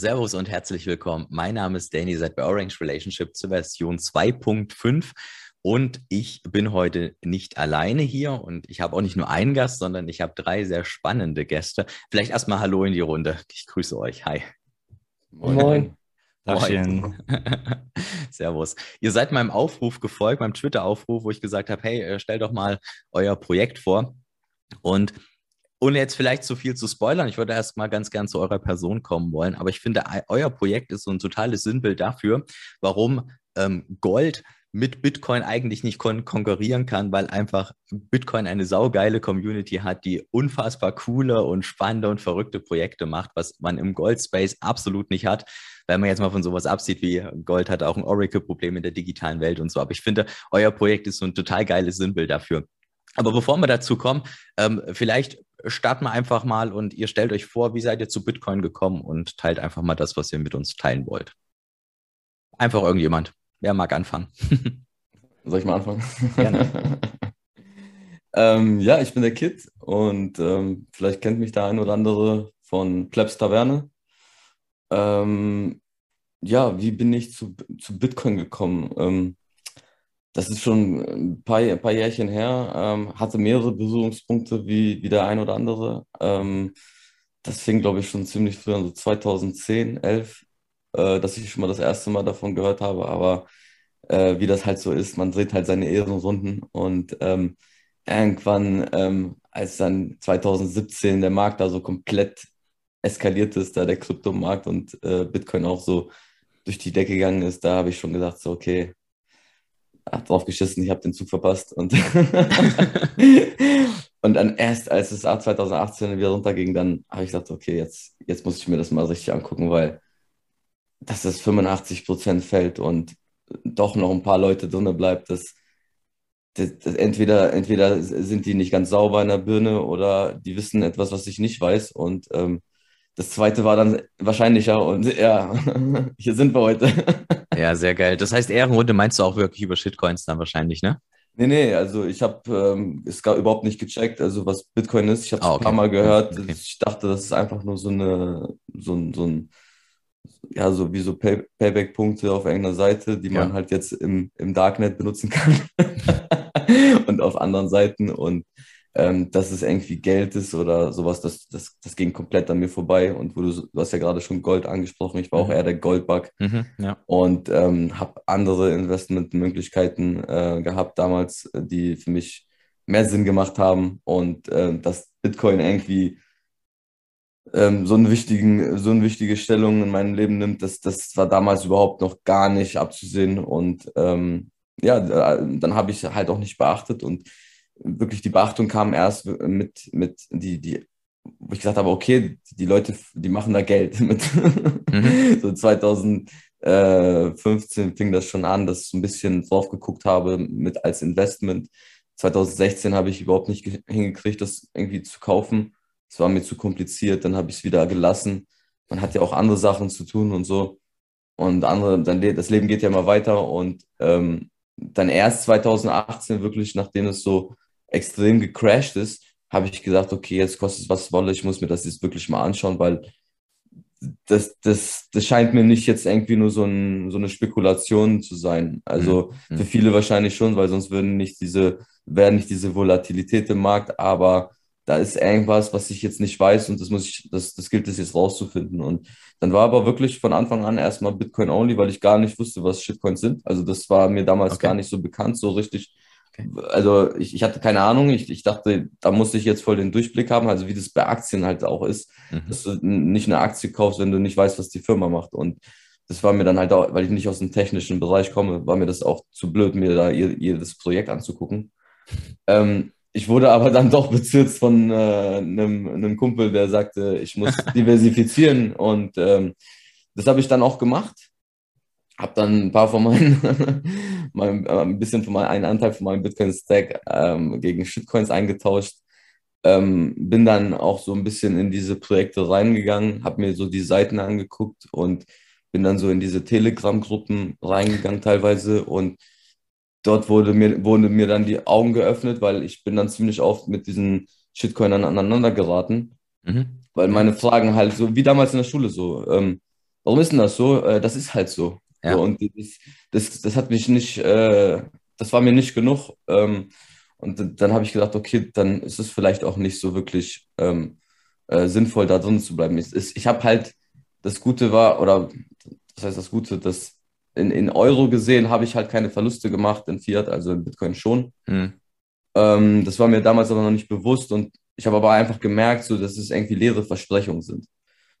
Servus und herzlich willkommen. Mein Name ist Danny, seid bei Orange Relationship zur Version 2.5 und ich bin heute nicht alleine hier und ich habe auch nicht nur einen Gast, sondern ich habe drei sehr spannende Gäste. Vielleicht erstmal Hallo in die Runde. Ich grüße euch. Hi. Moin. Moin. Moin. Servus. Ihr seid meinem Aufruf gefolgt, meinem Twitter-Aufruf, wo ich gesagt habe, hey, äh, stellt doch mal euer Projekt vor. Und ohne jetzt vielleicht zu viel zu spoilern, ich würde erst mal ganz gern zu eurer Person kommen wollen, aber ich finde, euer Projekt ist so ein totales Sinnbild dafür, warum ähm, Gold mit Bitcoin eigentlich nicht kon konkurrieren kann, weil einfach Bitcoin eine saugeile Community hat, die unfassbar coole und spannende und verrückte Projekte macht, was man im Gold Space absolut nicht hat. Wenn man jetzt mal von sowas absieht, wie Gold hat auch ein Oracle-Problem in der digitalen Welt und so. Aber ich finde, euer Projekt ist so ein total geiles Sinnbild dafür. Aber bevor wir dazu kommen, ähm, vielleicht starten wir einfach mal und ihr stellt euch vor, wie seid ihr zu Bitcoin gekommen und teilt einfach mal das, was ihr mit uns teilen wollt. Einfach irgendjemand. Wer mag anfangen? Soll ich mal anfangen? Gerne. ähm, ja, ich bin der Kid und ähm, vielleicht kennt mich der ein oder andere von Plebs Taverne. Ähm, ja, wie bin ich zu, zu Bitcoin gekommen? Das ist schon ein paar, ein paar Jährchen her, ähm, hatte mehrere Berührungspunkte wie, wie der ein oder andere. Ähm, das fing, glaube ich, schon ziemlich früh an, so 2010, 11 äh, dass ich schon mal das erste Mal davon gehört habe, aber äh, wie das halt so ist, man dreht halt seine Ehrenrunden und ähm, irgendwann, ähm, als dann 2017 der Markt da so komplett eskaliert ist, da der Kryptomarkt und äh, Bitcoin auch so durch die Decke gegangen ist, da habe ich schon gesagt, so okay, hab drauf geschissen, ich habe den Zug verpasst und und dann erst als es 2018 wieder runterging, dann habe ich gesagt, okay, jetzt, jetzt muss ich mir das mal richtig angucken, weil dass das 85 Prozent fällt und doch noch ein paar Leute drin bleibt, das, das, das, entweder, entweder sind die nicht ganz sauber in der Birne oder die wissen etwas, was ich nicht weiß. Und ähm, das zweite war dann wahrscheinlicher und ja, hier sind wir heute. ja, sehr geil. Das heißt, Ehrenrunde meinst du auch wirklich über Shitcoins dann wahrscheinlich, ne? Nee, nee, also ich habe ähm, es gar überhaupt nicht gecheckt, also was Bitcoin ist. Ich habe es ah, okay. ein paar Mal gehört. Okay. Ich dachte, das ist einfach nur so, eine, so, ein, so ein ja, so wie so Pay Payback-Punkte auf irgendeiner Seite, die man ja. halt jetzt im, im Darknet benutzen kann und auf anderen Seiten. Und ähm, dass es irgendwie Geld ist oder sowas, das, das, das ging komplett an mir vorbei. Und wo du, du hast ja gerade schon Gold angesprochen, ich war mhm. auch eher der Goldbug mhm, ja. und ähm, habe andere Investmentmöglichkeiten äh, gehabt damals, die für mich mehr Sinn gemacht haben und äh, dass Bitcoin irgendwie ähm, so, einen wichtigen, so eine wichtige Stellung in meinem Leben nimmt, das, das war damals überhaupt noch gar nicht abzusehen. Und ähm, ja, dann habe ich halt auch nicht beachtet und wirklich die Beachtung kam erst mit, mit die, die, wo ich gesagt habe, okay, die Leute, die machen da Geld mit. Mhm. so 2015 fing das schon an, dass ich so ein bisschen drauf geguckt habe mit als Investment. 2016 habe ich überhaupt nicht hingekriegt, das irgendwie zu kaufen es war mir zu kompliziert, dann habe ich es wieder gelassen. Man hat ja auch andere Sachen zu tun und so. Und andere, dann, das Leben geht ja immer weiter. Und ähm, dann erst 2018, wirklich, nachdem es so extrem gecrashed ist, habe ich gesagt, okay, jetzt kostet es was es wolle, ich muss mir das jetzt wirklich mal anschauen, weil das, das, das scheint mir nicht jetzt irgendwie nur so, ein, so eine Spekulation zu sein. Also mhm. für viele wahrscheinlich schon, weil sonst würden nicht diese, wäre nicht diese Volatilität im Markt, aber da ist irgendwas, was ich jetzt nicht weiß und das muss ich, das, das gilt es jetzt rauszufinden. Und dann war aber wirklich von Anfang an erstmal Bitcoin only, weil ich gar nicht wusste, was Shitcoins sind. Also das war mir damals okay. gar nicht so bekannt, so richtig. Also ich, ich hatte keine Ahnung, ich, ich dachte, da musste ich jetzt voll den Durchblick haben, also wie das bei Aktien halt auch ist, mhm. dass du nicht eine Aktie kaufst, wenn du nicht weißt, was die Firma macht. Und das war mir dann halt auch, weil ich nicht aus dem technischen Bereich komme, war mir das auch zu blöd, mir da jedes Projekt anzugucken. Ähm, ich wurde aber dann doch bezirzt von äh, einem, einem Kumpel, der sagte, ich muss diversifizieren. Und ähm, das habe ich dann auch gemacht. Habe dann ein paar von meinen, mein, äh, ein bisschen von meinem einen Anteil von meinem Bitcoin-Stack ähm, gegen Shitcoins eingetauscht. Ähm, bin dann auch so ein bisschen in diese Projekte reingegangen, habe mir so die Seiten angeguckt und bin dann so in diese Telegram-Gruppen reingegangen teilweise und dort wurde mir, wurden mir dann die Augen geöffnet, weil ich bin dann ziemlich oft mit diesen Shitcoinern aneinander geraten. Mhm. Weil meine Fragen halt so, wie damals in der Schule so, ähm, warum ist denn das so? Äh, das ist halt so. Ja. so und das, das, das hat mich nicht, äh, das war mir nicht genug. Ähm, und dann habe ich gedacht, okay, dann ist es vielleicht auch nicht so wirklich ähm, äh, sinnvoll, da drin zu bleiben. Ich, ich habe halt, das Gute war, oder das heißt das Gute, dass in, in Euro gesehen habe ich halt keine Verluste gemacht, in Fiat, also in Bitcoin schon. Hm. Ähm, das war mir damals aber noch nicht bewusst und ich habe aber einfach gemerkt, so, dass es irgendwie leere Versprechungen sind.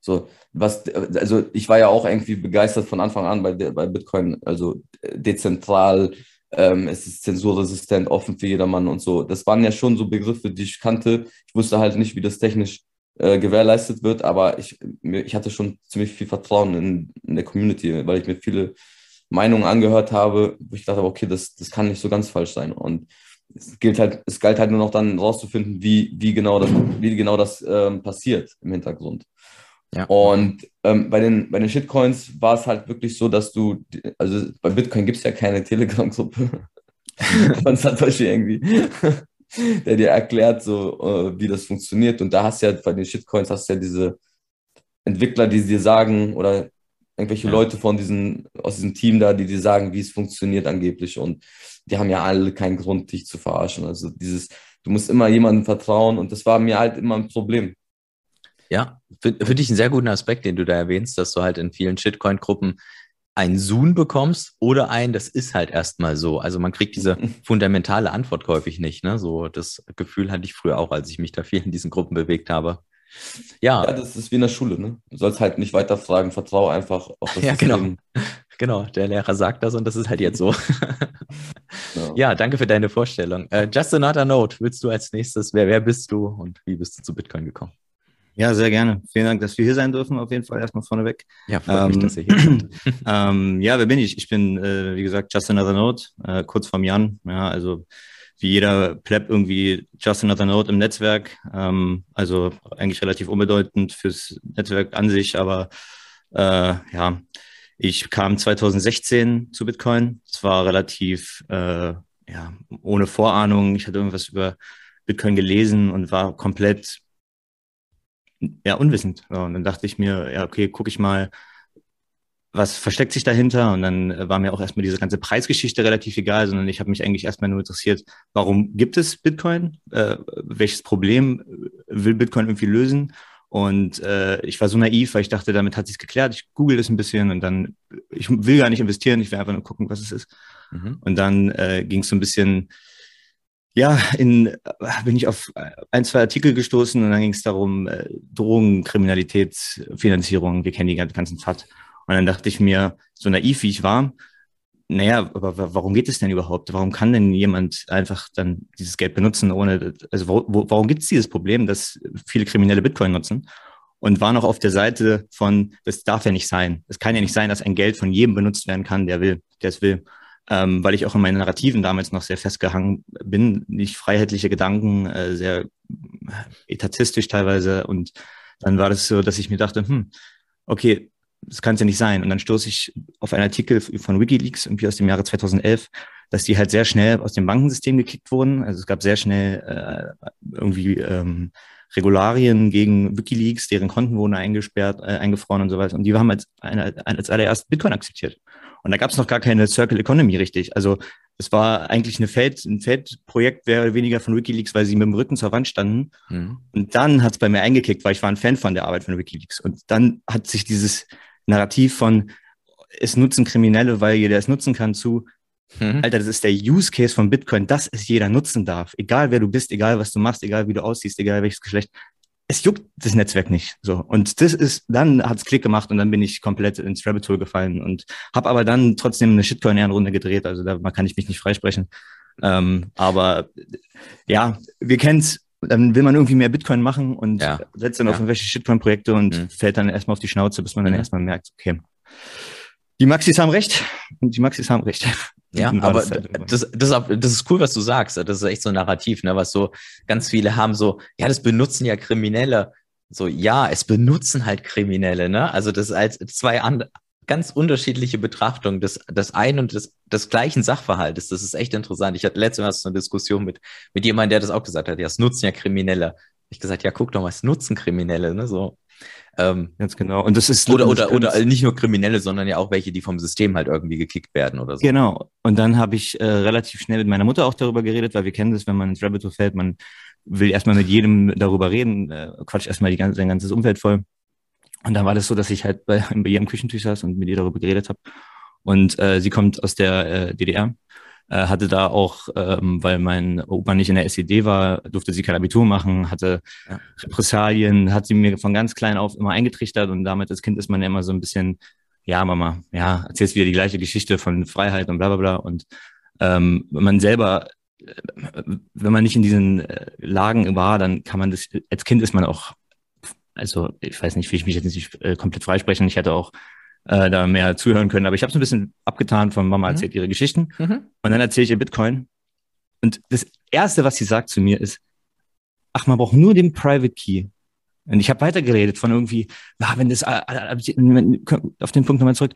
So, was, also ich war ja auch irgendwie begeistert von Anfang an bei, bei Bitcoin, also dezentral, ähm, es ist zensurresistent, offen für jedermann und so. Das waren ja schon so Begriffe, die ich kannte. Ich wusste halt nicht, wie das technisch äh, gewährleistet wird, aber ich, ich hatte schon ziemlich viel Vertrauen in, in der Community, weil ich mir viele Meinungen angehört habe, wo ich dachte, okay, das, das kann nicht so ganz falsch sein. Und es gilt halt, es galt halt nur noch dann rauszufinden, wie, wie genau das, wie genau das ähm, passiert im Hintergrund. Ja. Und ähm, bei, den, bei den Shitcoins war es halt wirklich so, dass du, also bei Bitcoin gibt es ja keine Telegram-Gruppe von Satoshi irgendwie, der dir erklärt, so äh, wie das funktioniert. Und da hast du ja bei den Shitcoins hast du ja diese Entwickler, die dir sagen, oder irgendwelche ja. Leute von diesen, aus diesem Team da, die dir sagen, wie es funktioniert angeblich. Und die haben ja alle keinen Grund, dich zu verarschen. Also dieses, du musst immer jemandem vertrauen und das war mir halt immer ein Problem. Ja, finde ich einen sehr guten Aspekt, den du da erwähnst, dass du halt in vielen Shitcoin-Gruppen ein Zoom bekommst oder ein, das ist halt erstmal so. Also man kriegt diese fundamentale Antwort häufig nicht. Ne? So das Gefühl hatte ich früher auch, als ich mich da viel in diesen Gruppen bewegt habe. Ja. ja, das ist wie in der Schule. Ne? Du sollst halt nicht weiter fragen, vertraue einfach auf das ja, System. Genau. genau, der Lehrer sagt das und das ist halt jetzt so. ja. ja, danke für deine Vorstellung. Uh, just another note, willst du als nächstes, wer, wer bist du und wie bist du zu Bitcoin gekommen? Ja, sehr gerne. Vielen Dank, dass wir hier sein dürfen, auf jeden Fall erstmal vorneweg. Ja, freut ähm, mich, dass ihr hier seid. ähm, ja, wer bin ich? Ich bin, äh, wie gesagt, Just Another Note, äh, kurz vorm Jan. Ja, also wie jeder Pleb irgendwie Just Another Note im Netzwerk. Ähm, also eigentlich relativ unbedeutend fürs Netzwerk an sich, aber äh, ja, ich kam 2016 zu Bitcoin. Es war relativ äh, ja, ohne Vorahnung. Ich hatte irgendwas über Bitcoin gelesen und war komplett ja, unwissend. und dann dachte ich mir, ja, okay, gucke ich mal, was versteckt sich dahinter? Und dann äh, war mir auch erstmal diese ganze Preisgeschichte relativ egal, sondern ich habe mich eigentlich erstmal nur interessiert, warum gibt es Bitcoin? Äh, welches Problem will Bitcoin irgendwie lösen? Und äh, ich war so naiv, weil ich dachte, damit hat sich's geklärt. Ich google das ein bisschen und dann, ich will gar nicht investieren, ich will einfach nur gucken, was es ist. Mhm. Und dann äh, ging es so ein bisschen ja, in, bin ich auf ein, zwei Artikel gestoßen und dann ging es darum, äh, Drogen, Kriminalitätsfinanzierung, wir kennen die ganzen FAT. Und dann dachte ich mir, so naiv wie ich war, naja, aber warum geht es denn überhaupt? Warum kann denn jemand einfach dann dieses Geld benutzen, ohne, also wo, wo, warum gibt es dieses Problem, dass viele Kriminelle Bitcoin nutzen? Und war noch auf der Seite von, das darf ja nicht sein. Es kann ja nicht sein, dass ein Geld von jedem benutzt werden kann, der will, der es will ähm, weil ich auch in meinen Narrativen damals noch sehr festgehangen bin, nicht freiheitliche Gedanken, äh, sehr etatistisch teilweise. Und dann war das so, dass ich mir dachte, hm, okay, das kann es ja nicht sein. Und dann stoße ich auf einen Artikel von Wikileaks irgendwie aus dem Jahre 2011, dass die halt sehr schnell aus dem Bankensystem gekickt wurden. Also es gab sehr schnell äh, irgendwie ähm, Regularien gegen Wikileaks, deren Konten wurden eingesperrt, äh, eingefroren und so weiter. Und die haben als, eine, als allererst Bitcoin akzeptiert. Und da gab es noch gar keine Circle Economy richtig. Also es war eigentlich eine Feld, ein Feldprojekt, wäre weniger von Wikileaks, weil sie mit dem Rücken zur Wand standen. Mhm. Und dann hat es bei mir eingekickt, weil ich war ein Fan von der Arbeit von Wikileaks. Und dann hat sich dieses Narrativ von es nutzen Kriminelle, weil jeder es nutzen kann, zu mhm. Alter, das ist der Use Case von Bitcoin, dass es jeder nutzen darf. Egal wer du bist, egal was du machst, egal wie du aussiehst, egal welches Geschlecht es juckt das Netzwerk nicht. So. Und das ist, dann hat's Klick gemacht und dann bin ich komplett ins Rabbit Hole gefallen und habe aber dann trotzdem eine Shitcoin-Ehrenrunde gedreht. Also da kann ich mich nicht freisprechen. Ähm, aber ja, wir kennen's. Dann will man irgendwie mehr Bitcoin machen und ja. setzt dann ja. auf irgendwelche Shitcoin-Projekte und mhm. fällt dann erstmal auf die Schnauze, bis man dann mhm. erstmal merkt, okay, die Maxis haben recht und die Maxis haben recht. Ja, aber das, das, das ist cool, was du sagst. Das ist echt so ein Narrativ, ne, was so ganz viele haben so, ja, das benutzen ja Kriminelle. So, ja, es benutzen halt Kriminelle, ne? Also das als zwei an, ganz unterschiedliche Betrachtungen des, des einen und des, des gleichen Sachverhaltes. Das ist echt interessant. Ich hatte letztes Mal so eine Diskussion mit, mit jemandem, der das auch gesagt hat. Ja, es nutzen ja Kriminelle. Ich gesagt, ja, guck doch mal, es nutzen Kriminelle, ne? So. Ähm, Ganz genau. Und das ist oder oder oder nicht nur Kriminelle, sondern ja auch welche, die vom System halt irgendwie gekickt werden oder so. Genau. Und dann habe ich äh, relativ schnell mit meiner Mutter auch darüber geredet, weil wir kennen das, wenn man ins Rabbit Hole fällt, man will erstmal mit jedem darüber reden, äh, quatscht erstmal die ganze, sein ganzes Umfeld voll. Und dann war das so, dass ich halt bei, bei ihr am Küchentisch saß und mit ihr darüber geredet habe. Und äh, sie kommt aus der äh, DDR äh, hatte da auch, ähm, weil mein Opa nicht in der SED war, durfte sie kein Abitur machen, hatte ja. Repressalien, hat sie mir von ganz klein auf immer eingetrichtert und damit als Kind ist man ja immer so ein bisschen, ja, Mama, ja, erzählst wieder die gleiche Geschichte von Freiheit und bla bla bla. Und ähm, wenn man selber, äh, wenn man nicht in diesen äh, Lagen war, dann kann man das, als Kind ist man auch, also ich weiß nicht, will ich mich jetzt nicht äh, komplett freisprechen. Ich hatte auch äh, da mehr zuhören können. Aber ich habe es ein bisschen abgetan von Mama mhm. erzählt ihre Geschichten. Mhm. Und dann erzähle ich ihr Bitcoin. Und das Erste, was sie sagt zu mir, ist, ach, man braucht nur den Private Key. Und ich habe weitergeredet von irgendwie, ja, wenn das, äh, äh, auf den Punkt nochmal zurück,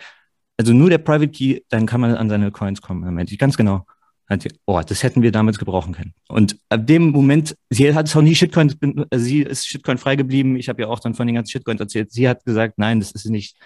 also nur der Private Key, dann kann man an seine Coins kommen. Meinte ich, ganz genau. Oh, das hätten wir damals gebrauchen können. Und ab dem Moment, sie hat es auch nie Shitcoin, also sie ist Shitcoin frei geblieben. Ich habe ja auch dann von den ganzen Shitcoins erzählt. Sie hat gesagt, nein, das ist nicht,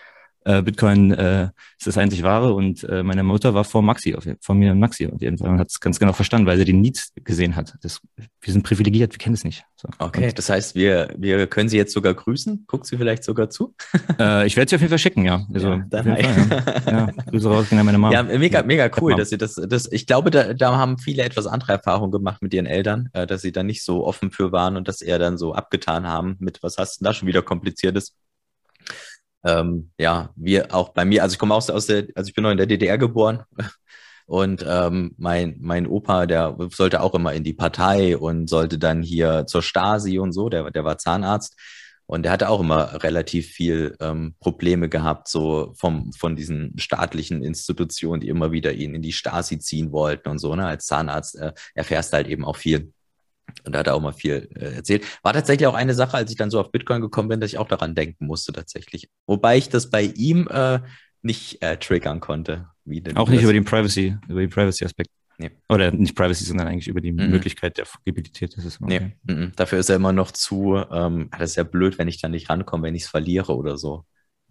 äh, Bitcoin äh, ist das einzig wahre und äh, meine Mutter war vor Maxi, auf, vor mir und Maxi auf jeden Fall und hat es ganz genau verstanden, weil sie den Needs gesehen hat. Das, wir sind privilegiert, wir kennen es nicht. So. Okay, und, das heißt, wir, wir können sie jetzt sogar grüßen. Guckt sie vielleicht sogar zu? äh, ich werde sie auf jeden Fall schicken, ja. Also, ja, dann Fall, ja. ja. Grüße raus an meine Mama. Ja, mega, mega cool, dass sie das, das, ich glaube, da, da haben viele etwas andere Erfahrungen gemacht mit ihren Eltern, äh, dass sie da nicht so offen für waren und dass eher dann so abgetan haben mit, was hast du da schon wieder kompliziertes? Ähm, ja, wir auch bei mir, also ich komme aus, aus der, also ich bin noch in der DDR geboren und ähm, mein, mein Opa, der sollte auch immer in die Partei und sollte dann hier zur Stasi und so, der, der war Zahnarzt. Und der hatte auch immer relativ viel ähm, Probleme gehabt, so vom, von diesen staatlichen Institutionen, die immer wieder ihn in die Stasi ziehen wollten und so. Ne? Als Zahnarzt äh, erfährst halt eben auch viel und da hat er auch mal viel äh, erzählt. War tatsächlich auch eine Sache, als ich dann so auf Bitcoin gekommen bin, dass ich auch daran denken musste tatsächlich. Wobei ich das bei ihm äh, nicht äh, triggern konnte. Wie denn auch nicht über den Privacy, über den Privacy-Aspekt. Nee. Oder nicht Privacy, sondern eigentlich über die mhm. Möglichkeit der Fungibilität. Das ist okay. nee. Mhm. Dafür ist er immer noch zu, ähm, das ist ja blöd, wenn ich da nicht rankomme, wenn ich es verliere oder so.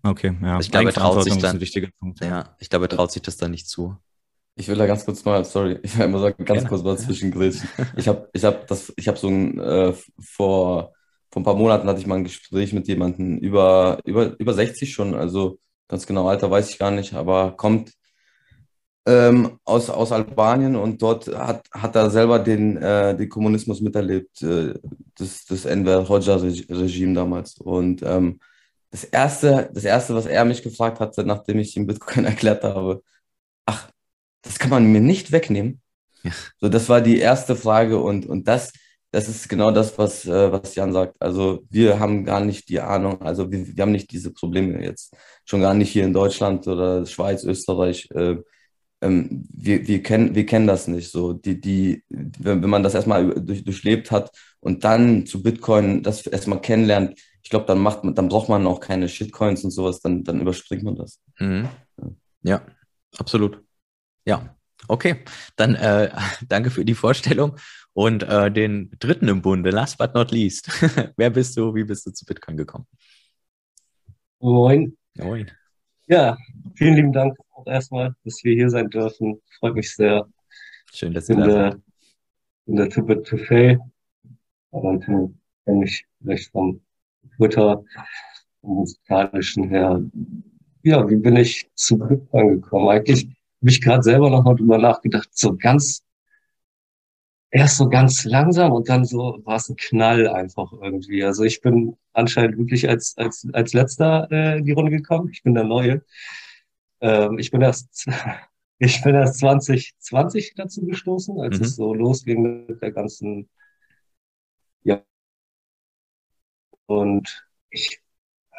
Okay, ja. Also ich glaube, er traut sich dann, ja, ich glaube, er traut sich das dann nicht zu. Ich will da ganz kurz mal, sorry, ich will immer sagen, ganz ja. kurz mal zwischengrätschen. Ich habe ich hab das, ich habe so ein, äh, vor, vor ein paar Monaten hatte ich mal ein Gespräch mit jemandem über, über, über 60 schon, also ganz genau Alter weiß ich gar nicht, aber kommt ähm, aus, aus Albanien und dort hat, hat er selber den, äh, den Kommunismus miterlebt, äh, das, das Enver Hoxha-Regime damals. Und ähm, das, erste, das Erste, was er mich gefragt hatte, nachdem ich ihm Bitcoin erklärt habe, das kann man mir nicht wegnehmen. Ja. So, das war die erste Frage und, und das, das ist genau das, was, äh, was Jan sagt. Also wir haben gar nicht die Ahnung, also wir, wir haben nicht diese Probleme jetzt, schon gar nicht hier in Deutschland oder Schweiz, Österreich. Äh, ähm, wir, wir, kennen, wir kennen das nicht so. Die, die, wenn, man das erstmal durch, durchlebt hat und dann zu Bitcoin das erstmal kennenlernt, ich glaube, dann macht man, dann braucht man auch keine Shitcoins und sowas, dann, dann überspringt man das. Mhm. Ja. ja, absolut. Ja, okay. Dann äh, danke für die Vorstellung. Und äh, den dritten im Bunde, last but not least. Wer bist du? Wie bist du zu Bitcoin gekommen? Moin. Moin. Ja, vielen lieben Dank auch erstmal, dass wir hier sein dürfen. Freut mich sehr. Schön, dass ihr da seid. In der Too Bit to Fail. Und kenne mich vielleicht vom Twitter, vom musikalischen her. Ja, wie bin ich zu Bitcoin gekommen? Eigentlich habe ich gerade selber noch mal drüber nachgedacht, so ganz, erst so ganz langsam und dann so war es ein Knall einfach irgendwie. Also ich bin anscheinend wirklich als, als, als letzter äh, die Runde gekommen. Ich bin der Neue. Ähm, ich bin erst, ich bin erst 2020 dazu gestoßen, als mhm. es so losging mit der ganzen, ja. Und ich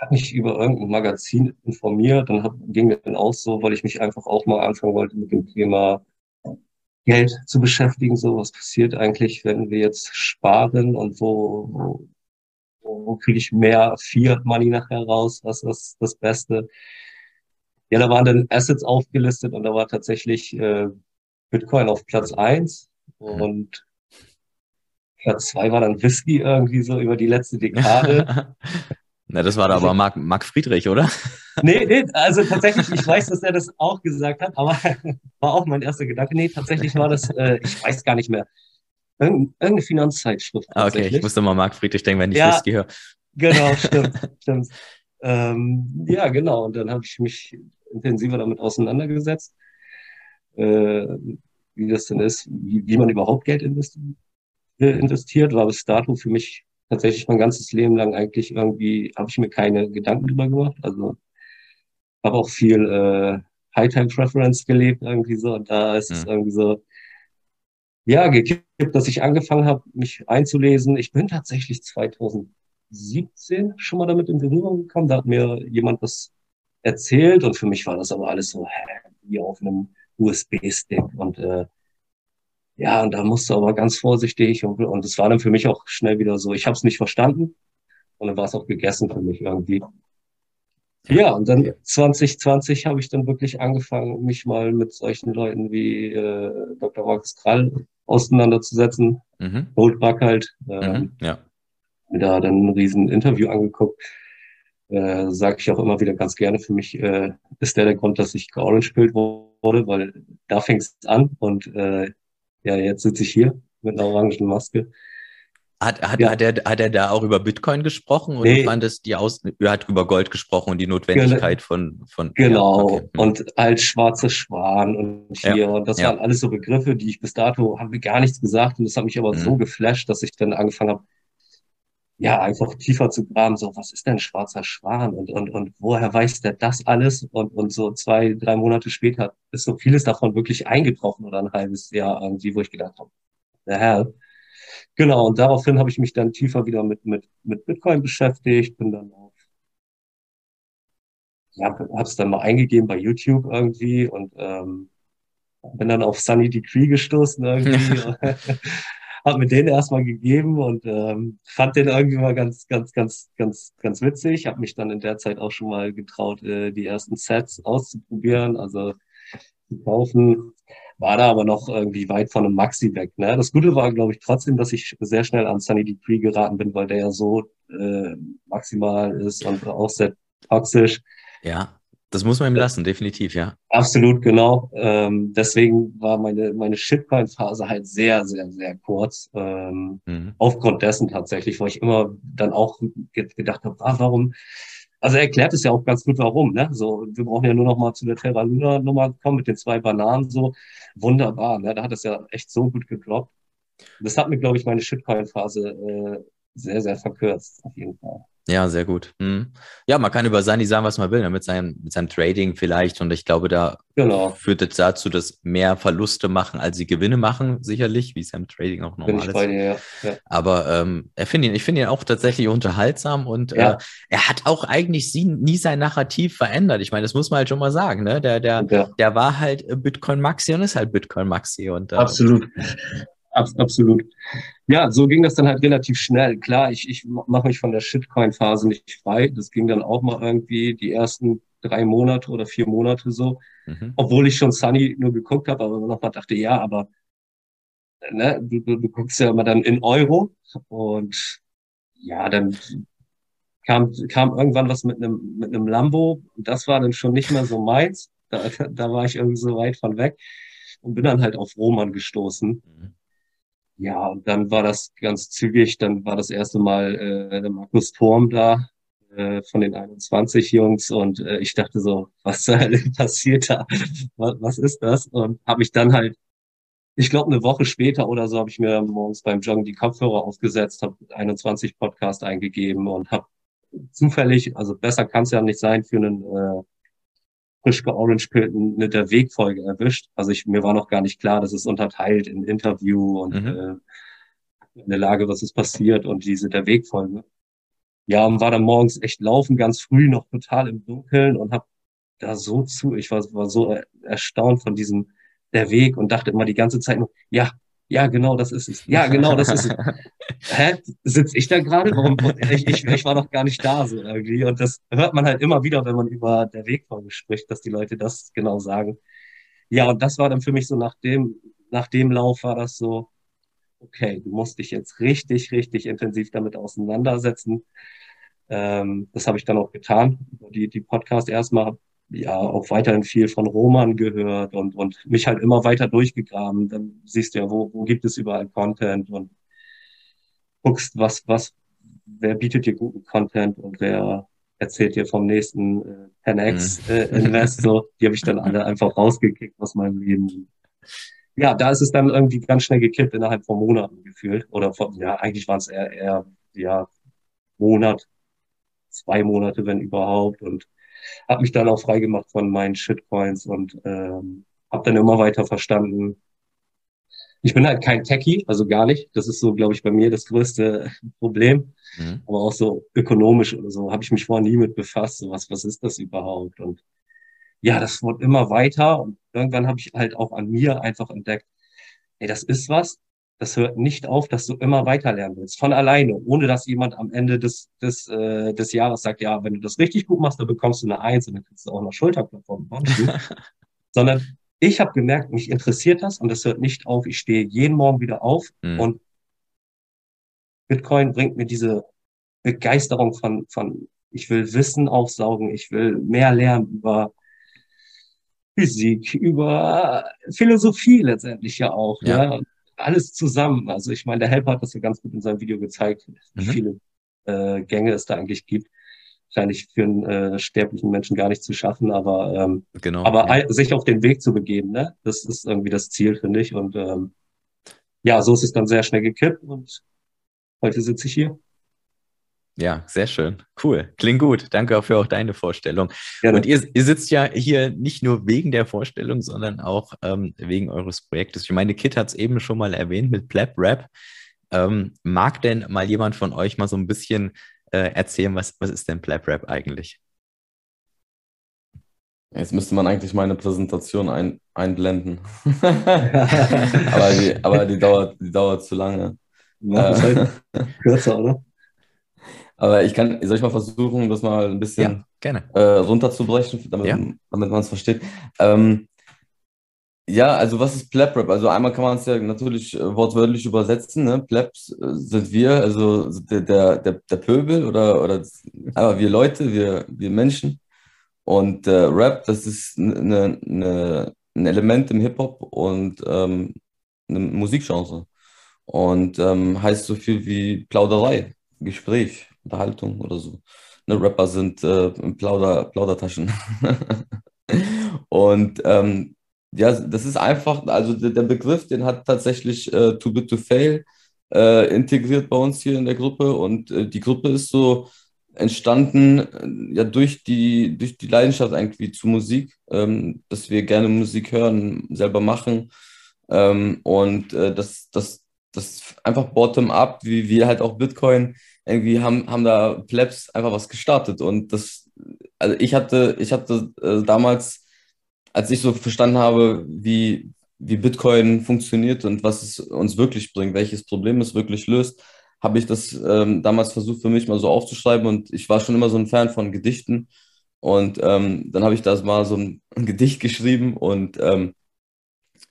habe mich über irgendein Magazin informiert und hab, ging mir dann auch so, weil ich mich einfach auch mal anfangen wollte mit dem Thema Geld zu beschäftigen. So, was passiert eigentlich, wenn wir jetzt sparen und wo, wo, wo kriege ich mehr Fiat Money nachher raus? Was ist das Beste? Ja, da waren dann Assets aufgelistet und da war tatsächlich äh, Bitcoin auf Platz eins und Platz zwei war dann Whisky irgendwie so über die letzte Dekade. Na, das war da aber Marc, Marc Friedrich, oder? Nee, nee, also tatsächlich, ich weiß, dass er das auch gesagt hat, aber war auch mein erster Gedanke. Nee, tatsächlich war das, äh, ich weiß gar nicht mehr, irgendeine Finanzzeitschrift. Ah, okay, ich musste mal Marc Friedrich denken, wenn ich ja, Whisky höre. Genau, stimmt, stimmt. Ähm, ja, genau, und dann habe ich mich intensiver damit auseinandergesetzt, äh, wie das denn ist, wie, wie man überhaupt Geld investiert, investiert, war bis dato für mich tatsächlich mein ganzes Leben lang eigentlich irgendwie, habe ich mir keine Gedanken drüber gemacht. Also habe auch viel äh, High-Time-Preference gelebt irgendwie so und da ist es mhm. irgendwie so, ja, gekippt, dass ich angefangen habe, mich einzulesen. Ich bin tatsächlich 2017 schon mal damit in Berührung gekommen. Da hat mir jemand das erzählt und für mich war das aber alles so hä, wie auf einem USB-Stick und äh, ja, und da musst du aber ganz vorsichtig und, und es war dann für mich auch schnell wieder so, ich habe es nicht verstanden und dann war es auch gegessen für mich irgendwie. Ja, und dann 2020 habe ich dann wirklich angefangen, mich mal mit solchen Leuten wie äh, Dr. Markus Krall auseinanderzusetzen. Mhm. Goldbug halt. Äh, mhm, ja. Mir da dann ein riesen Interview angeguckt. Äh, Sage ich auch immer wieder ganz gerne. Für mich äh, ist der der Grund, dass ich Orange Bild wurde, weil da fing es an und äh, ja, jetzt sitze ich hier mit einer orangen Maske. Hat, hat, ja. hat, er, hat er da auch über Bitcoin gesprochen oder nee. fandest die Aus er hat über Gold gesprochen und die Notwendigkeit von, von Genau, ja, okay. Hm. und als schwarze Schwan und hier. Ja. Und das waren alles so Begriffe, die ich bis dato habe gar nichts gesagt. Und das hat mich aber mhm. so geflasht, dass ich dann angefangen habe, ja, einfach tiefer zu graben, so, was ist denn schwarzer Schwan und, und, und woher weiß der das alles? Und, und so zwei, drei Monate später ist so vieles davon wirklich eingetroffen oder ein halbes Jahr irgendwie, wo ich gedacht habe, the hell. Genau, und daraufhin habe ich mich dann tiefer wieder mit, mit, mit Bitcoin beschäftigt, bin dann auf, ja, hab's dann mal eingegeben bei YouTube irgendwie und ähm, bin dann auf Sunny Decree gestoßen irgendwie. habe mir den erstmal gegeben und ähm, fand den irgendwie mal ganz, ganz, ganz, ganz, ganz witzig. Habe mich dann in der Zeit auch schon mal getraut, äh, die ersten Sets auszuprobieren, also zu kaufen. War da aber noch irgendwie weit von einem Maxi weg. Ne? Das Gute war, glaube ich, trotzdem, dass ich sehr schnell an Sunny Dupree geraten bin, weil der ja so äh, maximal ist und auch sehr toxisch. Ja. Das muss man ihm lassen, definitiv, ja. Absolut, genau. Ähm, deswegen war meine, meine Shitcoin-Phase halt sehr, sehr, sehr kurz. Ähm, mhm. Aufgrund dessen tatsächlich, weil ich immer dann auch gedacht habe, ah, warum? Also er erklärt es ja auch ganz gut, warum. Ne? So, wir brauchen ja nur noch mal zu der Terra Luna Nummer kommen mit den zwei Bananen. So wunderbar. Ne? Da hat es ja echt so gut gedroppt. Das hat mir, glaube ich, meine Shitcoin-Phase äh, sehr, sehr verkürzt, auf jeden Fall. Ja, sehr gut. Hm. Ja, man kann über Sani sagen, was man will, ne? mit, seinem, mit seinem Trading vielleicht. Und ich glaube, da genau. führt es dazu, dass mehr Verluste machen, als sie Gewinne machen, sicherlich, wie es ja im Trading auch normal ist. Dir, ja. Ja. Aber ähm, er find ihn, ich finde ihn auch tatsächlich unterhaltsam und ja. äh, er hat auch eigentlich sie, nie sein Narrativ verändert. Ich meine, das muss man halt schon mal sagen. Ne? Der, der, der war halt Bitcoin Maxi und ist halt Bitcoin Maxi. Und, äh, Absolut. Absolut. Ja, so ging das dann halt relativ schnell. Klar, ich, ich mache mich von der Shitcoin-Phase nicht frei. Das ging dann auch mal irgendwie die ersten drei Monate oder vier Monate so. Mhm. Obwohl ich schon Sunny nur geguckt habe, aber nochmal dachte, ja, aber ne, du, du, du guckst ja immer dann in Euro und ja, dann kam, kam irgendwann was mit einem mit einem Lambo. Das war dann schon nicht mehr so meins. Da, da war ich irgendwie so weit von weg und bin dann halt auf Roman gestoßen. Mhm. Ja, und dann war das ganz zügig. Dann war das erste Mal äh, der Markus Turm da äh, von den 21 Jungs und äh, ich dachte so, was passiert da? Was, was ist das? Und habe mich dann halt, ich glaube eine Woche später oder so, habe ich mir morgens beim Joggen die Kopfhörer aufgesetzt, habe 21 Podcast eingegeben und habe zufällig, also besser kann es ja nicht sein für einen äh, frisch georangepilten mit der Wegfolge erwischt. Also ich, mir war noch gar nicht klar, dass es unterteilt in Interview und mhm. äh, in der Lage, was ist passiert und diese der Wegfolge. Ja, und war dann morgens echt laufen, ganz früh noch total im Dunkeln und hab da so zu, ich war, war so erstaunt von diesem der Weg und dachte immer die ganze Zeit nur, ja, ja, genau, das ist es. Ja, genau, das ist es. Hä? Sitz ich da gerade? Warum? Ich, ich, ich war noch gar nicht da so irgendwie. Und das hört man halt immer wieder, wenn man über der Wegfolge spricht, dass die Leute das genau sagen. Ja, und das war dann für mich so nach dem, nach dem Lauf war das so, okay, du musst dich jetzt richtig, richtig intensiv damit auseinandersetzen. Ähm, das habe ich dann auch getan. Die, die Podcast erstmal ja auch weiterhin viel von Roman gehört und, und mich halt immer weiter durchgegraben. Dann siehst du ja, wo, wo gibt es überall Content und guckst, was, was, wer bietet dir guten Content und wer erzählt dir vom nächsten äh, 10x mhm. äh, Invest. So, die habe ich dann alle einfach rausgekickt aus meinem Leben. Ja, da ist es dann irgendwie ganz schnell gekippt innerhalb von Monaten gefühlt. Oder von, ja, eigentlich waren es eher, eher ja, Monat, zwei Monate, wenn überhaupt. Und habe mich dann auch freigemacht von meinen Shitcoins und ähm, habe dann immer weiter verstanden. Ich bin halt kein Techie, also gar nicht. Das ist so, glaube ich, bei mir das größte Problem. Mhm. Aber auch so ökonomisch oder so habe ich mich vorher nie mit befasst. So was, was ist das überhaupt? Und ja, das wurde immer weiter und irgendwann habe ich halt auch an mir einfach entdeckt, ey, das ist was, das hört nicht auf, dass du immer weiter lernen willst, von alleine, ohne dass jemand am Ende des, des, äh, des Jahres sagt, ja, wenn du das richtig gut machst, dann bekommst du eine Eins und dann kriegst du auch noch Schulterklopfen. Sondern ich habe gemerkt, mich interessiert das und das hört nicht auf. Ich stehe jeden Morgen wieder auf mhm. und Bitcoin bringt mir diese Begeisterung von, von, ich will Wissen aufsaugen, ich will mehr lernen über Physik, über Philosophie letztendlich ja auch. Ja. ja alles zusammen. Also ich meine, der Helper hat das ja ganz gut in seinem Video gezeigt, wie mhm. viele äh, Gänge es da eigentlich gibt. Wahrscheinlich für einen äh, sterblichen Menschen gar nicht zu schaffen, aber, ähm, genau, aber ja. sich auf den Weg zu begeben, ne? das ist irgendwie das Ziel, finde ich. Und ähm, ja, so ist es dann sehr schnell gekippt und heute sitze ich hier. Ja, sehr schön. Cool. Klingt gut. Danke auch für auch deine Vorstellung. Gerne. Und ihr, ihr sitzt ja hier nicht nur wegen der Vorstellung, sondern auch ähm, wegen eures Projektes. Ich meine, Kit hat es eben schon mal erwähnt mit Plap Rap. Ähm, mag denn mal jemand von euch mal so ein bisschen äh, erzählen, was, was ist denn Plap Rap eigentlich? Jetzt müsste man eigentlich meine Präsentation ein, einblenden. aber die, aber die, dauert, die dauert zu lange. Ja, äh, halt kürzer, oder? Aber ich kann, soll ich mal versuchen, das mal ein bisschen ja, äh, runterzubrechen, damit, ja. damit man es versteht. Ähm, ja, also was ist Pleb Rap? Also einmal kann man es ja natürlich äh, wortwörtlich übersetzen. Ne? Plebs äh, sind wir, also der, der, der, Pöbel oder, oder aber wir Leute, wir, wir Menschen. Und äh, Rap, das ist eine, eine, ein Element im Hip-Hop und ähm, eine Musikgenre. Und ähm, heißt so viel wie Plauderei, Gespräch. Unterhaltung oder so. Ne, Rapper sind äh, Plauder, Plaudertaschen. und ähm, ja, das ist einfach, also der, der Begriff, den hat tatsächlich äh, Too Bit to Fail äh, integriert bei uns hier in der Gruppe und äh, die Gruppe ist so entstanden äh, ja durch die durch die Leidenschaft eigentlich zu Musik, ähm, dass wir gerne Musik hören, selber machen ähm, und äh, das das das einfach bottom up, wie wir halt auch Bitcoin irgendwie haben, haben da Plebs einfach was gestartet. Und das, also ich hatte, ich hatte äh, damals, als ich so verstanden habe, wie, wie Bitcoin funktioniert und was es uns wirklich bringt, welches Problem es wirklich löst, habe ich das ähm, damals versucht für mich mal so aufzuschreiben und ich war schon immer so ein Fan von Gedichten. Und ähm, dann habe ich da mal so ein, Gedicht geschrieben und ähm,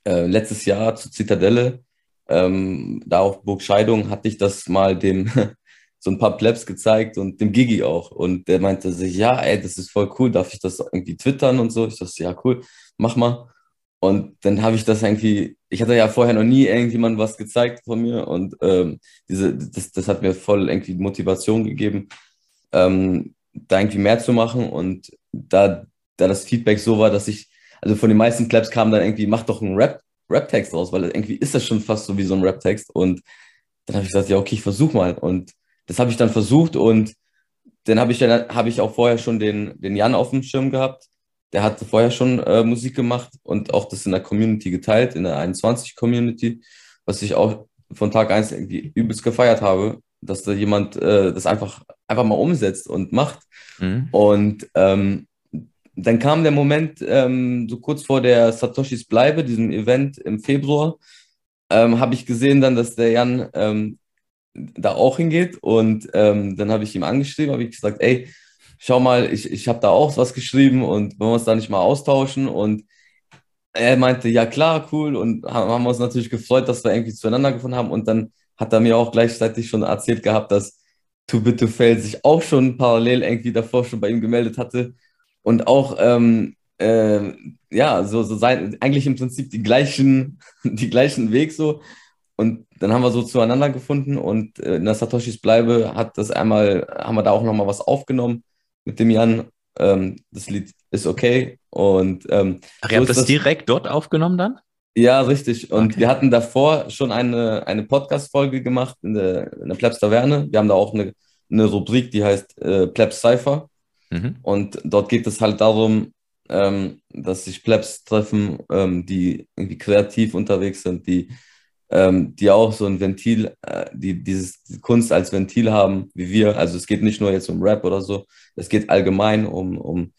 äh, letztes Jahr zur Zitadelle, ähm, da auf Burg Scheidung, hatte ich das mal dem, so ein paar Plebs gezeigt und dem Gigi auch. Und der meinte sich, ja, ey, das ist voll cool, darf ich das irgendwie twittern und so? Ich dachte, ja, cool, mach mal. Und dann habe ich das irgendwie, ich hatte ja vorher noch nie irgendjemandem was gezeigt von mir und ähm, diese, das, das hat mir voll irgendwie Motivation gegeben, ähm, da irgendwie mehr zu machen. Und da, da das Feedback so war, dass ich, also von den meisten Plebs kam dann irgendwie, mach doch einen Rap, Rap-Text raus, weil irgendwie ist das schon fast so wie so ein Rap-Text. Und dann habe ich gesagt, ja, okay, ich versuch mal. Und das habe ich dann versucht und dann habe ich dann habe ich auch vorher schon den, den Jan auf dem Schirm gehabt. Der hatte vorher schon äh, Musik gemacht und auch das in der Community geteilt, in der 21-Community, was ich auch von Tag 1 irgendwie übelst gefeiert habe, dass da jemand äh, das einfach, einfach mal umsetzt und macht. Mhm. Und ähm, dann kam der Moment, ähm, so kurz vor der Satoshis Bleibe, diesem Event im Februar, ähm, habe ich gesehen dann, dass der Jan ähm, da auch hingeht. Und ähm, dann habe ich ihm angeschrieben, habe ich gesagt, ey, schau mal, ich, ich habe da auch was geschrieben und wollen wir uns da nicht mal austauschen? Und er meinte, ja klar, cool. Und haben uns natürlich gefreut, dass wir irgendwie zueinander gefunden haben. Und dann hat er mir auch gleichzeitig schon erzählt gehabt, dass Too Bit to Fail sich auch schon parallel irgendwie davor schon bei ihm gemeldet hatte und auch ähm, äh, ja, so, so sein, eigentlich im Prinzip die gleichen, die gleichen Weg so. Und dann haben wir so zueinander gefunden und äh, in der Satoshis Bleibe hat das einmal, haben wir da auch nochmal was aufgenommen mit dem Jan. Ähm, das Lied ist okay. Und ähm, Ach, ihr so habt das, das direkt dort aufgenommen dann? Ja, richtig. Und okay. wir hatten davor schon eine, eine Podcast-Folge gemacht in der, in der Plebs Taverne. Wir haben da auch eine, eine Rubrik, die heißt äh, Plebs Cypher. Mhm. Und dort geht es halt darum, ähm, dass sich Plebs treffen, ähm, die irgendwie kreativ unterwegs sind, die, ähm, die auch so ein Ventil, äh, die dieses die Kunst als Ventil haben, wie wir. Also es geht nicht nur jetzt um Rap oder so, es geht allgemein um, um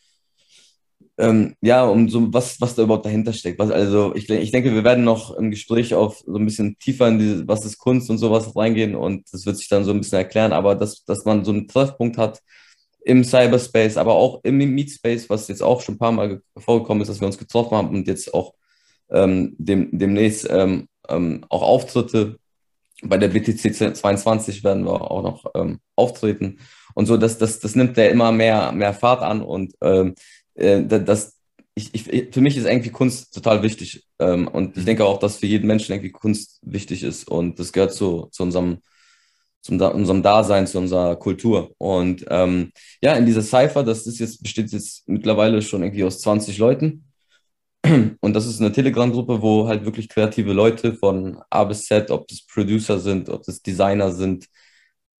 ähm, ja, um so was, was da überhaupt dahinter steckt. Was, also ich, ich denke, wir werden noch im Gespräch auf so ein bisschen tiefer in diese, was ist Kunst und sowas reingehen und das wird sich dann so ein bisschen erklären, aber dass, dass man so einen Treffpunkt hat, im Cyberspace, aber auch im Meetspace, was jetzt auch schon ein paar Mal vorgekommen ist, dass wir uns getroffen haben und jetzt auch ähm, dem, demnächst ähm, ähm, auch Auftritte bei der BTC 22 werden wir auch noch ähm, auftreten. Und so, das, das, das nimmt ja immer mehr, mehr Fahrt an und ähm, äh, das, ich, ich, für mich ist irgendwie Kunst total wichtig. Ähm, und ich mhm. denke auch, dass für jeden Menschen irgendwie Kunst wichtig ist. Und das gehört zu, zu unserem zu unserem Dasein, zu unserer Kultur. Und ähm, ja, in dieser Cypher, das ist jetzt, besteht jetzt mittlerweile schon irgendwie aus 20 Leuten. Und das ist eine Telegram-Gruppe, wo halt wirklich kreative Leute von A bis Z, ob das Producer sind, ob das Designer sind,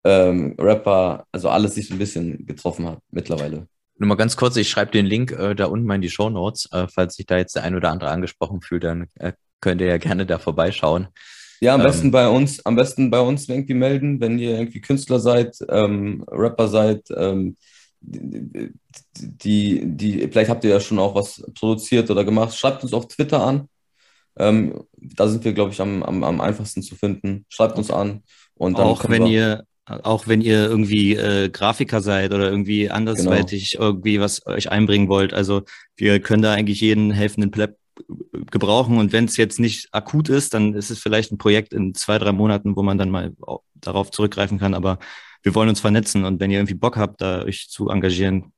ähm, Rapper, also alles sich so ein bisschen getroffen hat mittlerweile. Nur mal ganz kurz, ich schreibe den Link äh, da unten mal in die Show Notes. Äh, falls sich da jetzt der ein oder andere angesprochen fühlt, dann äh, könnt ihr ja gerne da vorbeischauen. Ja, am ähm, besten bei uns, am besten bei uns irgendwie melden, wenn ihr irgendwie Künstler seid, ähm, Rapper seid, ähm, die, die, vielleicht habt ihr ja schon auch was produziert oder gemacht. Schreibt uns auf Twitter an. Ähm, da sind wir, glaube ich, am, am, am einfachsten zu finden. Schreibt uns an. Und dann auch wenn ihr auch wenn ihr irgendwie äh, Grafiker seid oder irgendwie andersweitig genau. irgendwie was euch einbringen wollt. Also wir können da eigentlich jeden helfenden Pleb gebrauchen. Und wenn es jetzt nicht akut ist, dann ist es vielleicht ein Projekt in zwei, drei Monaten, wo man dann mal darauf zurückgreifen kann. Aber wir wollen uns vernetzen und wenn ihr irgendwie Bock habt, da euch zu engagieren,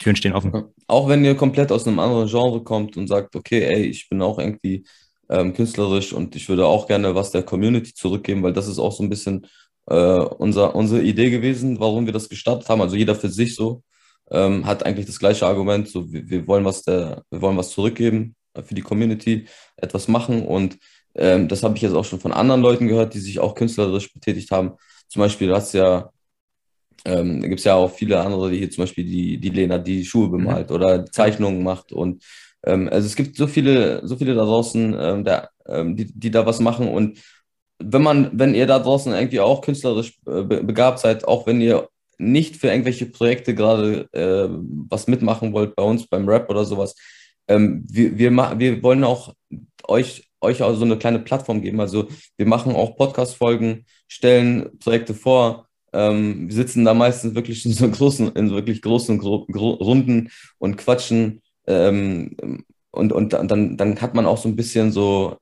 Türen stehen offen. Auch wenn ihr komplett aus einem anderen Genre kommt und sagt, okay, ey, ich bin auch irgendwie ähm, künstlerisch und ich würde auch gerne was der Community zurückgeben, weil das ist auch so ein bisschen äh, unser, unsere Idee gewesen, warum wir das gestartet haben. Also jeder für sich so ähm, hat eigentlich das gleiche Argument, so wir, wir wollen was der, wir wollen was zurückgeben für die Community etwas machen. Und ähm, das habe ich jetzt auch schon von anderen Leuten gehört, die sich auch künstlerisch betätigt haben. Zum Beispiel, du hast ja, ähm, da gibt es ja auch viele andere, die hier zum Beispiel die, die Lena, die Schuhe mhm. bemalt mhm. oder Zeichnungen macht. Und ähm, also es gibt so viele, so viele da draußen, ähm, der, ähm, die, die da was machen. Und wenn man, wenn ihr da draußen irgendwie auch künstlerisch äh, begabt seid, auch wenn ihr nicht für irgendwelche Projekte gerade äh, was mitmachen wollt bei uns beim Rap oder sowas, ähm, wir, wir, wir wollen auch euch, euch auch so eine kleine Plattform geben. Also wir machen auch Podcast-Folgen, stellen Projekte vor. Ähm, wir sitzen da meistens wirklich in so großen, in so wirklich großen Gro Gro Runden und quatschen. Ähm, und und dann, dann hat man auch so ein bisschen so,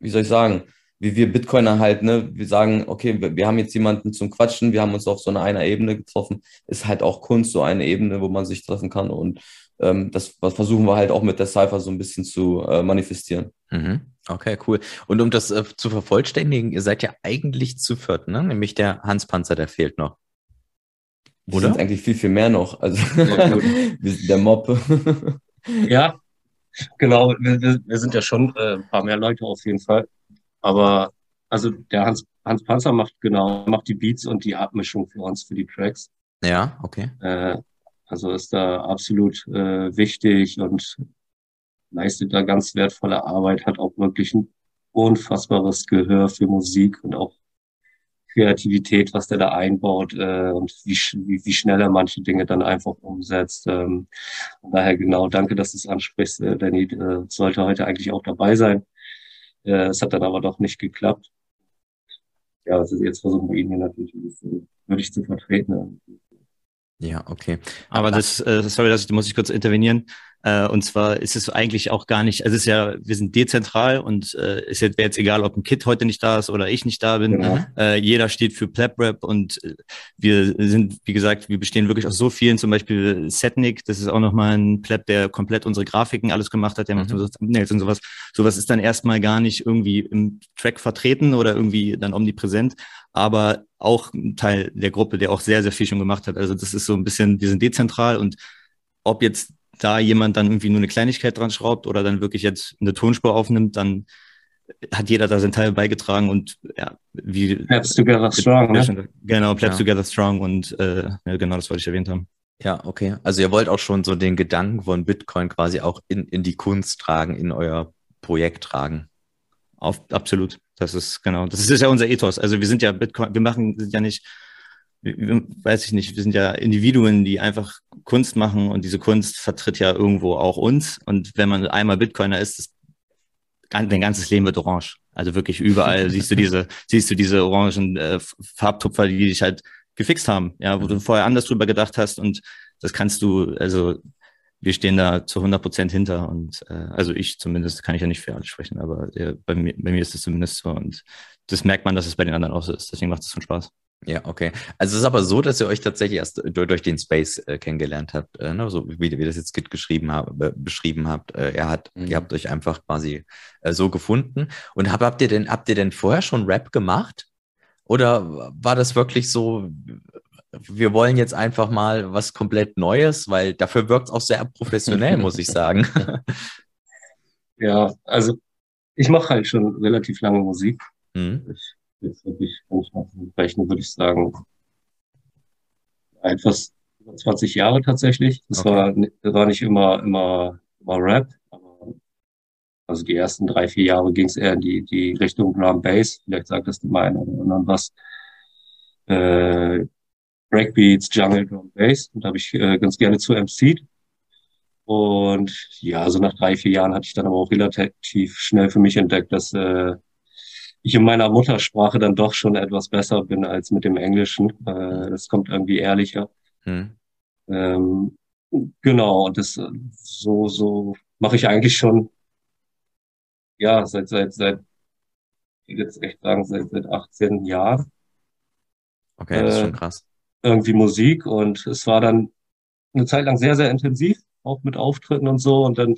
wie soll ich sagen, wie wir Bitcoiner halt, ne, wir sagen, okay, wir, wir, haben jetzt jemanden zum Quatschen, wir haben uns auf so einer, einer Ebene getroffen, ist halt auch Kunst, so eine Ebene, wo man sich treffen kann und ähm, das was versuchen wir halt auch mit der Cypher so ein bisschen zu äh, manifestieren. Mhm. Okay, cool. Und um das äh, zu vervollständigen, ihr seid ja eigentlich zu viert, ne? Nämlich der Hans Panzer, der fehlt noch. Wir Oder? sind eigentlich viel, viel mehr noch. Also wir sind der Mob. ja, genau. Wir, wir, wir sind ja schon äh, ein paar mehr Leute auf jeden Fall. Aber also der Hans, Hans Panzer macht genau, macht die Beats und die Abmischung für uns, für die Tracks. Ja, okay. Äh, also ist da absolut äh, wichtig und leistet da ganz wertvolle Arbeit, hat auch wirklich ein unfassbares Gehör für Musik und auch Kreativität, was der da einbaut äh, und wie, wie, wie schnell er manche Dinge dann einfach umsetzt. Ähm, von daher genau, danke, dass du es ansprichst, äh, Danny. Äh, sollte heute eigentlich auch dabei sein. Äh, es hat dann aber doch nicht geklappt. Ja, also jetzt versuchen wir ihn hier natürlich würdig zu vertreten. Ja, okay. Aber das, äh, sorry, das muss ich kurz intervenieren. Äh, und zwar ist es eigentlich auch gar nicht, also es ist ja, wir sind dezentral und äh, es wäre jetzt egal, ob ein Kid heute nicht da ist oder ich nicht da bin. Genau. Äh, jeder steht für Pleb Rap und äh, wir sind, wie gesagt, wir bestehen wirklich aus so vielen, zum Beispiel Setnik, das ist auch nochmal ein Pleb, der komplett unsere Grafiken alles gemacht hat, der macht mhm. Thumbnails und sowas. Sowas ist dann erstmal gar nicht irgendwie im Track vertreten oder irgendwie dann omnipräsent, aber auch ein Teil der Gruppe, der auch sehr, sehr viel schon gemacht hat. Also das ist so ein bisschen, wir sind dezentral und ob jetzt da jemand dann irgendwie nur eine Kleinigkeit dran schraubt oder dann wirklich jetzt eine Tonspur aufnimmt, dann hat jeder da seinen Teil beigetragen und ja, wie. Plebs Together Strong, ne? Genau, Plebs ja. Together Strong und äh, ja, genau, das wollte ich erwähnt haben. Ja, okay. Also ihr wollt auch schon so den Gedanken von Bitcoin quasi auch in, in die Kunst tragen, in euer Projekt tragen. Auf, absolut. Das ist genau. Das ist ja unser Ethos. Also wir sind ja Bitcoin, wir machen sind ja nicht weiß ich nicht, wir sind ja Individuen, die einfach Kunst machen und diese Kunst vertritt ja irgendwo auch uns. Und wenn man einmal Bitcoiner ist, das, dein ganzes Leben wird orange. Also wirklich überall siehst du diese, siehst du diese orangen äh, Farbtupfer, die dich halt gefixt haben, ja, wo du vorher anders drüber gedacht hast und das kannst du, also wir stehen da zu 100 Prozent hinter und äh, also ich zumindest kann ich ja nicht für alle sprechen, aber äh, bei, mir, bei mir ist es zumindest so und das merkt man, dass es bei den anderen auch so ist. Deswegen macht es schon Spaß. Ja, okay. Also es ist aber so, dass ihr euch tatsächlich erst durch, durch den Space äh, kennengelernt habt, äh, ne? so wie, wie das jetzt geschrieben hab, beschrieben habt. Äh, er hat, mhm. ihr habt euch einfach quasi äh, so gefunden. Und hab, habt ihr denn, habt ihr denn vorher schon Rap gemacht? Oder war das wirklich so, wir wollen jetzt einfach mal was komplett Neues, weil dafür wirkt es auch sehr professionell, muss ich sagen. Ja, also ich mache halt schon relativ lange Musik. Mhm. Ich jetzt wirklich, wenn ich mal rechne, würde ich sagen, etwas über 20 Jahre tatsächlich. Das okay. war, war nicht immer, immer, immer Rap, aber also die ersten drei, vier Jahre ging es eher in die, die Richtung Drum Bass. Vielleicht sagt das die einen oder anderen was. Äh, Breakbeats, Jungle Drum Bass. Und da habe ich äh, ganz gerne zu MC'd. Und ja, so nach drei, vier Jahren hatte ich dann aber auch relativ schnell für mich entdeckt, dass äh, ich in meiner Muttersprache dann doch schon etwas besser bin als mit dem Englischen. Äh, das kommt irgendwie ehrlicher. Hm. Ähm, genau, und das so, so mache ich eigentlich schon, ja, seit, seit, seit, ich jetzt echt sagen, seit, seit 18 Jahren. Okay, das ist schon äh, krass. Irgendwie Musik und es war dann eine Zeit lang sehr, sehr intensiv, auch mit Auftritten und so. Und dann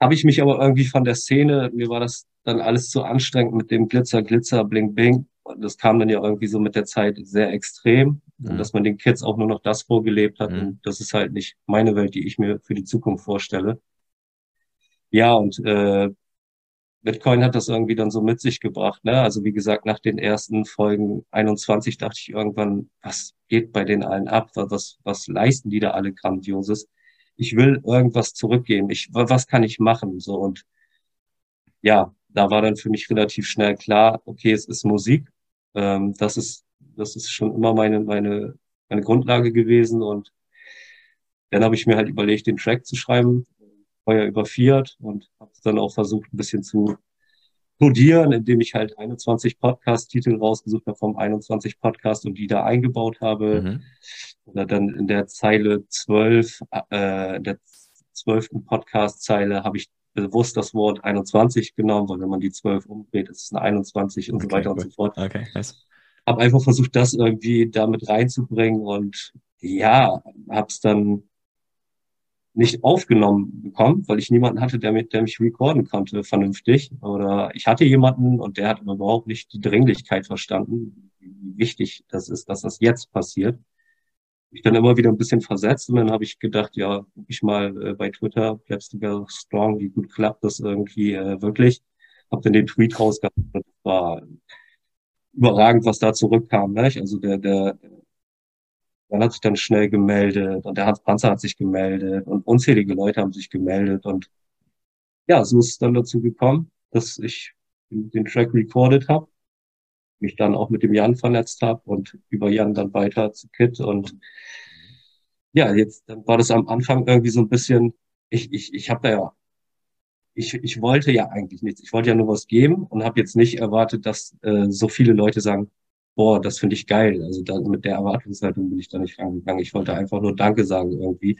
habe ich mich aber irgendwie von der Szene, mir war das dann alles zu anstrengend mit dem Glitzer, Glitzer, Bling, Bling. Und das kam dann ja irgendwie so mit der Zeit sehr extrem. Mhm. Dass man den Kids auch nur noch das vorgelebt hat. Mhm. Und das ist halt nicht meine Welt, die ich mir für die Zukunft vorstelle. Ja, und äh, Bitcoin hat das irgendwie dann so mit sich gebracht. Ne? Also wie gesagt, nach den ersten Folgen 21 dachte ich irgendwann, was geht bei den allen ab? Was, was leisten die da alle Grandioses? Ich will irgendwas zurückgeben. Ich, was kann ich machen? So und ja, da war dann für mich relativ schnell klar, okay, es ist Musik. Ähm, das ist, das ist schon immer meine, meine, meine Grundlage gewesen. Und dann habe ich mir halt überlegt, den Track zu schreiben, Feuer über Fiat und habe es dann auch versucht, ein bisschen zu codieren, indem ich halt 21 Podcast-Titel rausgesucht habe vom 21 Podcast und die da eingebaut habe. Mhm. Oder dann in der Zeile 12, äh, in der zwölften Podcast-Zeile habe ich bewusst das Wort 21 genommen, weil wenn man die 12 umdreht, ist es eine 21 und okay, so weiter gut. und so fort. Okay, nice. Habe einfach versucht, das irgendwie damit reinzubringen und ja, habe es dann nicht aufgenommen bekommen, weil ich niemanden hatte, der, mit, der mich recorden konnte vernünftig. Oder ich hatte jemanden und der hat überhaupt nicht die Dringlichkeit verstanden, wie wichtig das ist, dass das jetzt passiert mich dann immer wieder ein bisschen versetzt und dann habe ich gedacht, ja, guck ich mal äh, bei Twitter, Plebs Together Strong, wie gut klappt das irgendwie äh, wirklich. Hab dann den Tweet rausgehauen und war überragend, was da zurückkam. Ne? Also der, der, der hat sich dann schnell gemeldet und der Hans Panzer hat sich gemeldet und unzählige Leute haben sich gemeldet und ja, so ist es dann dazu gekommen, dass ich den Track recorded habe mich dann auch mit dem Jan vernetzt habe und über Jan dann weiter zu Kit. Und ja, jetzt dann war das am Anfang irgendwie so ein bisschen, ich, ich, ich habe da ja, ich, ich wollte ja eigentlich nichts. Ich wollte ja nur was geben und habe jetzt nicht erwartet, dass äh, so viele Leute sagen, boah, das finde ich geil. Also da, mit der Erwartungshaltung bin ich da nicht rangegangen. Ich wollte einfach nur Danke sagen irgendwie.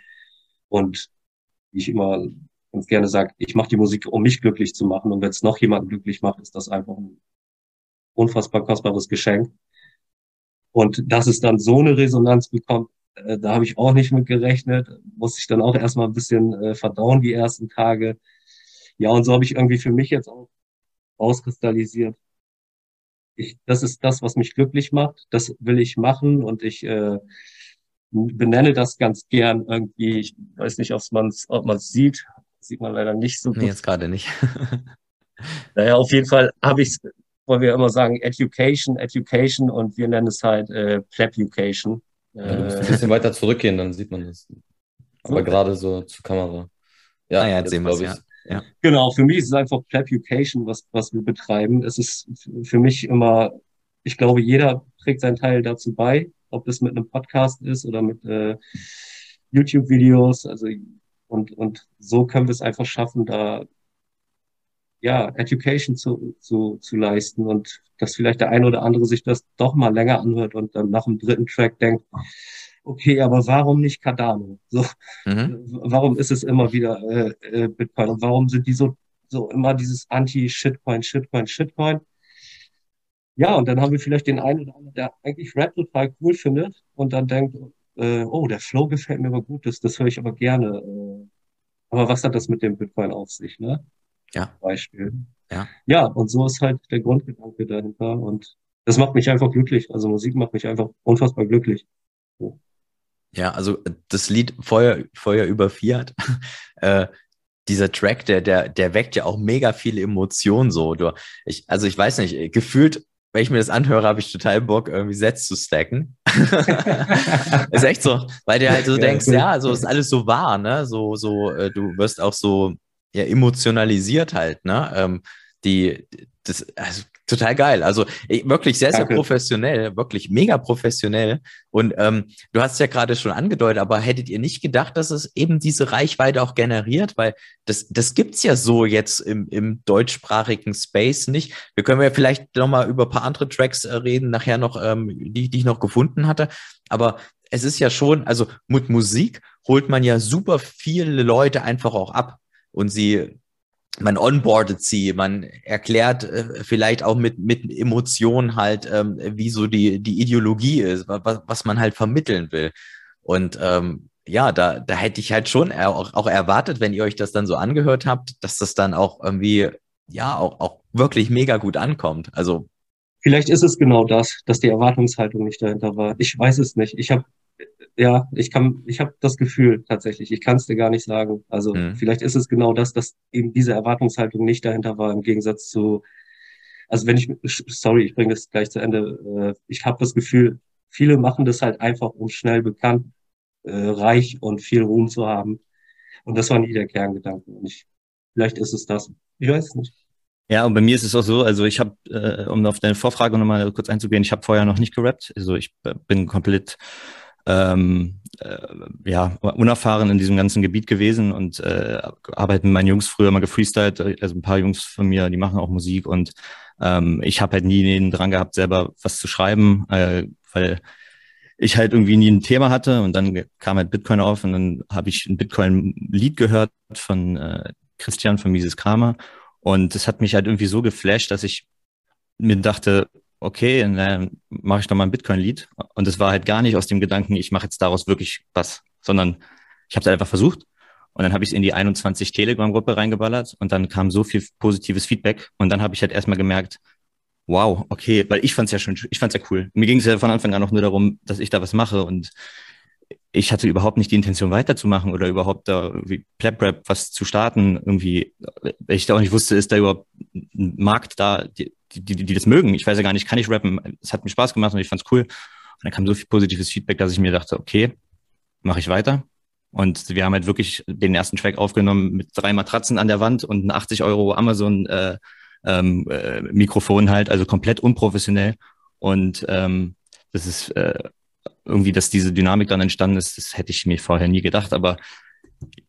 Und wie ich immer ganz gerne sage, ich mache die Musik, um mich glücklich zu machen. Und wenn es noch jemanden glücklich macht, ist das einfach ein unfassbar kostbares Geschenk. Und dass es dann so eine Resonanz bekommt, äh, da habe ich auch nicht mit gerechnet. Musste ich dann auch erstmal ein bisschen äh, verdauen die ersten Tage. Ja, und so habe ich irgendwie für mich jetzt auch auskristallisiert. Ich, das ist das, was mich glücklich macht. Das will ich machen und ich äh, benenne das ganz gern irgendwie. Ich weiß nicht, ob man es ob man's sieht. Das sieht man leider nicht so gut. Nee, jetzt gerade nicht. naja, auf jeden Fall habe ich wollen wir immer sagen Education, Education und wir nennen es halt äh, Plebucation. Ja, du musst ein bisschen weiter zurückgehen, dann sieht man das. Aber gerade so zur Kamera. Ja, ah, ja jetzt sehen wir es, ja. ja. Genau, für mich ist es einfach Plebucation, was, was wir betreiben. Es ist für mich immer, ich glaube, jeder trägt seinen Teil dazu bei, ob das mit einem Podcast ist oder mit äh, YouTube-Videos. Also und, und so können wir es einfach schaffen, da ja, Education zu, zu, zu leisten und dass vielleicht der eine oder andere sich das doch mal länger anhört und dann nach dem dritten Track denkt, okay, aber warum nicht Cardano? So, mhm. warum ist es immer wieder äh, äh, Bitcoin und warum sind die so, so immer dieses Anti-Shitcoin, Shitcoin, Shitcoin? Ja, und dann haben wir vielleicht den einen oder anderen, der eigentlich Rap total cool findet und dann denkt, äh, oh, der Flow gefällt mir aber gut, das, das höre ich aber gerne. Äh, aber was hat das mit dem Bitcoin auf sich, ne? Ja. Beispiel. Ja. Ja, und so ist halt der Grundgedanke dahinter. Und das macht mich einfach glücklich. Also Musik macht mich einfach unfassbar glücklich. So. Ja, also das Lied Feuer, Feuer über Fiat, äh, dieser Track, der, der, der weckt ja auch mega viele Emotionen so. Du, ich, also ich weiß nicht, gefühlt, wenn ich mir das anhöre, habe ich total Bock, irgendwie Sets zu stacken. ist echt so, weil du halt so ja, denkst, ja, so ist alles so wahr, ne? So, so, äh, du wirst auch so ja, emotionalisiert halt, ne? Ähm, die, das, also total geil. Also wirklich sehr, sehr Danke. professionell, wirklich mega professionell. Und ähm, du hast ja gerade schon angedeutet, aber hättet ihr nicht gedacht, dass es eben diese Reichweite auch generiert? Weil das, das gibt's ja so jetzt im, im deutschsprachigen Space nicht. Wir können ja vielleicht nochmal über ein paar andere Tracks äh, reden, nachher noch, ähm, die, die ich noch gefunden hatte. Aber es ist ja schon, also mit Musik holt man ja super viele Leute einfach auch ab und sie man onboardet sie, man erklärt äh, vielleicht auch mit, mit Emotionen halt, ähm, wie so die, die Ideologie ist, was, was man halt vermitteln will. Und ähm, ja, da, da hätte ich halt schon auch, auch erwartet, wenn ihr euch das dann so angehört habt, dass das dann auch irgendwie, ja, auch, auch wirklich mega gut ankommt. Also Vielleicht ist es genau das, dass die Erwartungshaltung nicht dahinter war. Ich weiß es nicht. Ich habe ja, ich kann, ich habe das Gefühl tatsächlich. Ich kann es dir gar nicht sagen. Also mhm. vielleicht ist es genau das, dass eben diese Erwartungshaltung nicht dahinter war, im Gegensatz zu, also wenn ich, sorry, ich bringe das gleich zu Ende. Äh, ich habe das Gefühl, viele machen das halt einfach, um schnell bekannt, äh, reich und viel Ruhm zu haben. Und das war nie der Kerngedanke. Und ich, vielleicht ist es das. Ich weiß es nicht. Ja, und bei mir ist es auch so, also ich habe, äh, um auf deine Vorfrage nochmal kurz einzugehen, ich habe vorher noch nicht gerappt. Also ich äh, bin komplett ähm, äh, ja, unerfahren in diesem ganzen Gebiet gewesen und äh, arbeite mit meinen Jungs früher mal gefreestylt, also ein paar Jungs von mir, die machen auch Musik und ähm, ich habe halt nie den dran gehabt, selber was zu schreiben, äh, weil ich halt irgendwie nie ein Thema hatte und dann kam halt Bitcoin auf und dann habe ich ein Bitcoin-Lied gehört von äh, Christian von Mises Kramer und das hat mich halt irgendwie so geflasht, dass ich mir dachte, okay, dann mache ich doch mal ein Bitcoin-Lied. Und es war halt gar nicht aus dem Gedanken, ich mache jetzt daraus wirklich was, sondern ich habe es einfach versucht. Und dann habe ich es in die 21 Telegram-Gruppe reingeballert und dann kam so viel positives Feedback. Und dann habe ich halt erstmal gemerkt, wow, okay, weil ich fand es ja schon, ich fand es ja cool. Mir ging es ja von Anfang an auch nur darum, dass ich da was mache und ich hatte überhaupt nicht die Intention weiterzumachen oder überhaupt da irgendwie Plap-Rap was zu starten. Irgendwie, ich da auch nicht wusste, ist da überhaupt ein Markt da, die, die, die, die das mögen. Ich weiß ja gar nicht, kann ich rappen? Es hat mir Spaß gemacht und ich fand's cool. Und dann kam so viel positives Feedback, dass ich mir dachte, okay, mache ich weiter. Und wir haben halt wirklich den ersten Track aufgenommen mit drei Matratzen an der Wand und ein 80 Euro Amazon äh, ähm, äh, Mikrofon halt, also komplett unprofessionell. Und ähm, das ist äh, irgendwie, dass diese Dynamik dann entstanden ist, das hätte ich mir vorher nie gedacht. Aber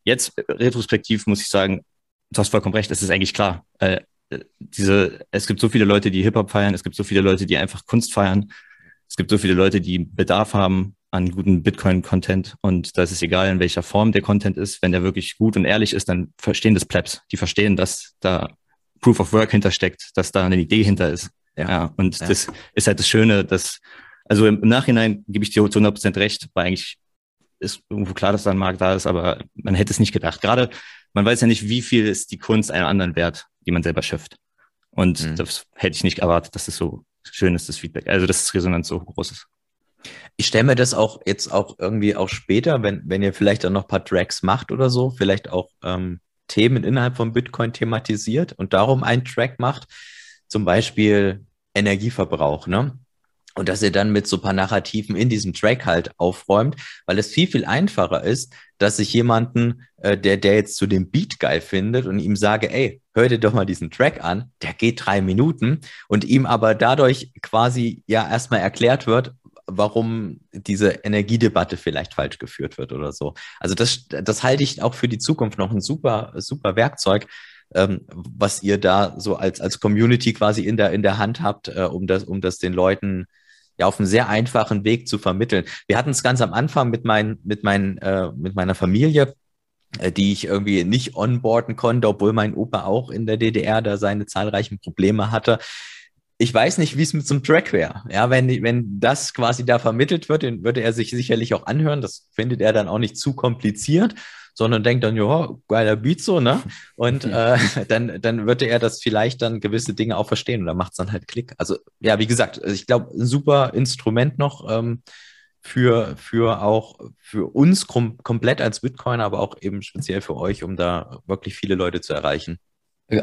jetzt retrospektiv muss ich sagen, du hast vollkommen recht, es ist eigentlich klar. Äh, diese, es gibt so viele Leute, die Hip-Hop feiern, es gibt so viele Leute, die einfach Kunst feiern, es gibt so viele Leute, die Bedarf haben an guten Bitcoin-Content und da ist es egal, in welcher Form der Content ist. Wenn der wirklich gut und ehrlich ist, dann verstehen das Plebs. Die verstehen, dass da Proof of Work hintersteckt, dass da eine Idee hinter ist. Ja, ja und ja. das ist halt das Schöne, dass, also im, Nachhinein gebe ich dir zu 100 Prozent recht, weil eigentlich ist irgendwo klar, dass da ein Markt da ist, aber man hätte es nicht gedacht. Gerade, man weiß ja nicht, wie viel ist die Kunst einem anderen wert, die man selber schafft. Und mhm. das hätte ich nicht erwartet, dass es das so schön ist, das Feedback. Also, dass das Resonanz so groß ist. Ich stelle mir das auch jetzt auch irgendwie auch später, wenn, wenn ihr vielleicht dann noch ein paar Tracks macht oder so, vielleicht auch ähm, Themen innerhalb von Bitcoin thematisiert und darum einen Track macht, zum Beispiel Energieverbrauch, ne? Und dass ihr dann mit so paar Narrativen in diesem Track halt aufräumt, weil es viel, viel einfacher ist, dass ich jemanden, äh, der, der jetzt zu dem Beat geil findet und ihm sage, ey, hör dir doch mal diesen Track an, der geht drei Minuten und ihm aber dadurch quasi ja erstmal erklärt wird, warum diese Energiedebatte vielleicht falsch geführt wird oder so. Also das, das halte ich auch für die Zukunft noch ein super, super Werkzeug, ähm, was ihr da so als, als Community quasi in der, in der Hand habt, äh, um das, um das den Leuten ja auf einem sehr einfachen Weg zu vermitteln. Wir hatten es ganz am Anfang mit, mein, mit, mein, äh, mit meiner Familie, äh, die ich irgendwie nicht onboarden konnte, obwohl mein Opa auch in der DDR da seine zahlreichen Probleme hatte ich weiß nicht, wie es mit so einem Track wäre. Ja, wenn, wenn das quasi da vermittelt wird, den würde er sich sicherlich auch anhören. Das findet er dann auch nicht zu kompliziert, sondern denkt dann, ja, geiler Beat so, ne? Und äh, dann, dann würde er das vielleicht dann gewisse Dinge auch verstehen und dann macht es dann halt Klick. Also, ja, wie gesagt, ich glaube, ein super Instrument noch ähm, für, für auch für uns kom komplett als Bitcoin, aber auch eben speziell für euch, um da wirklich viele Leute zu erreichen.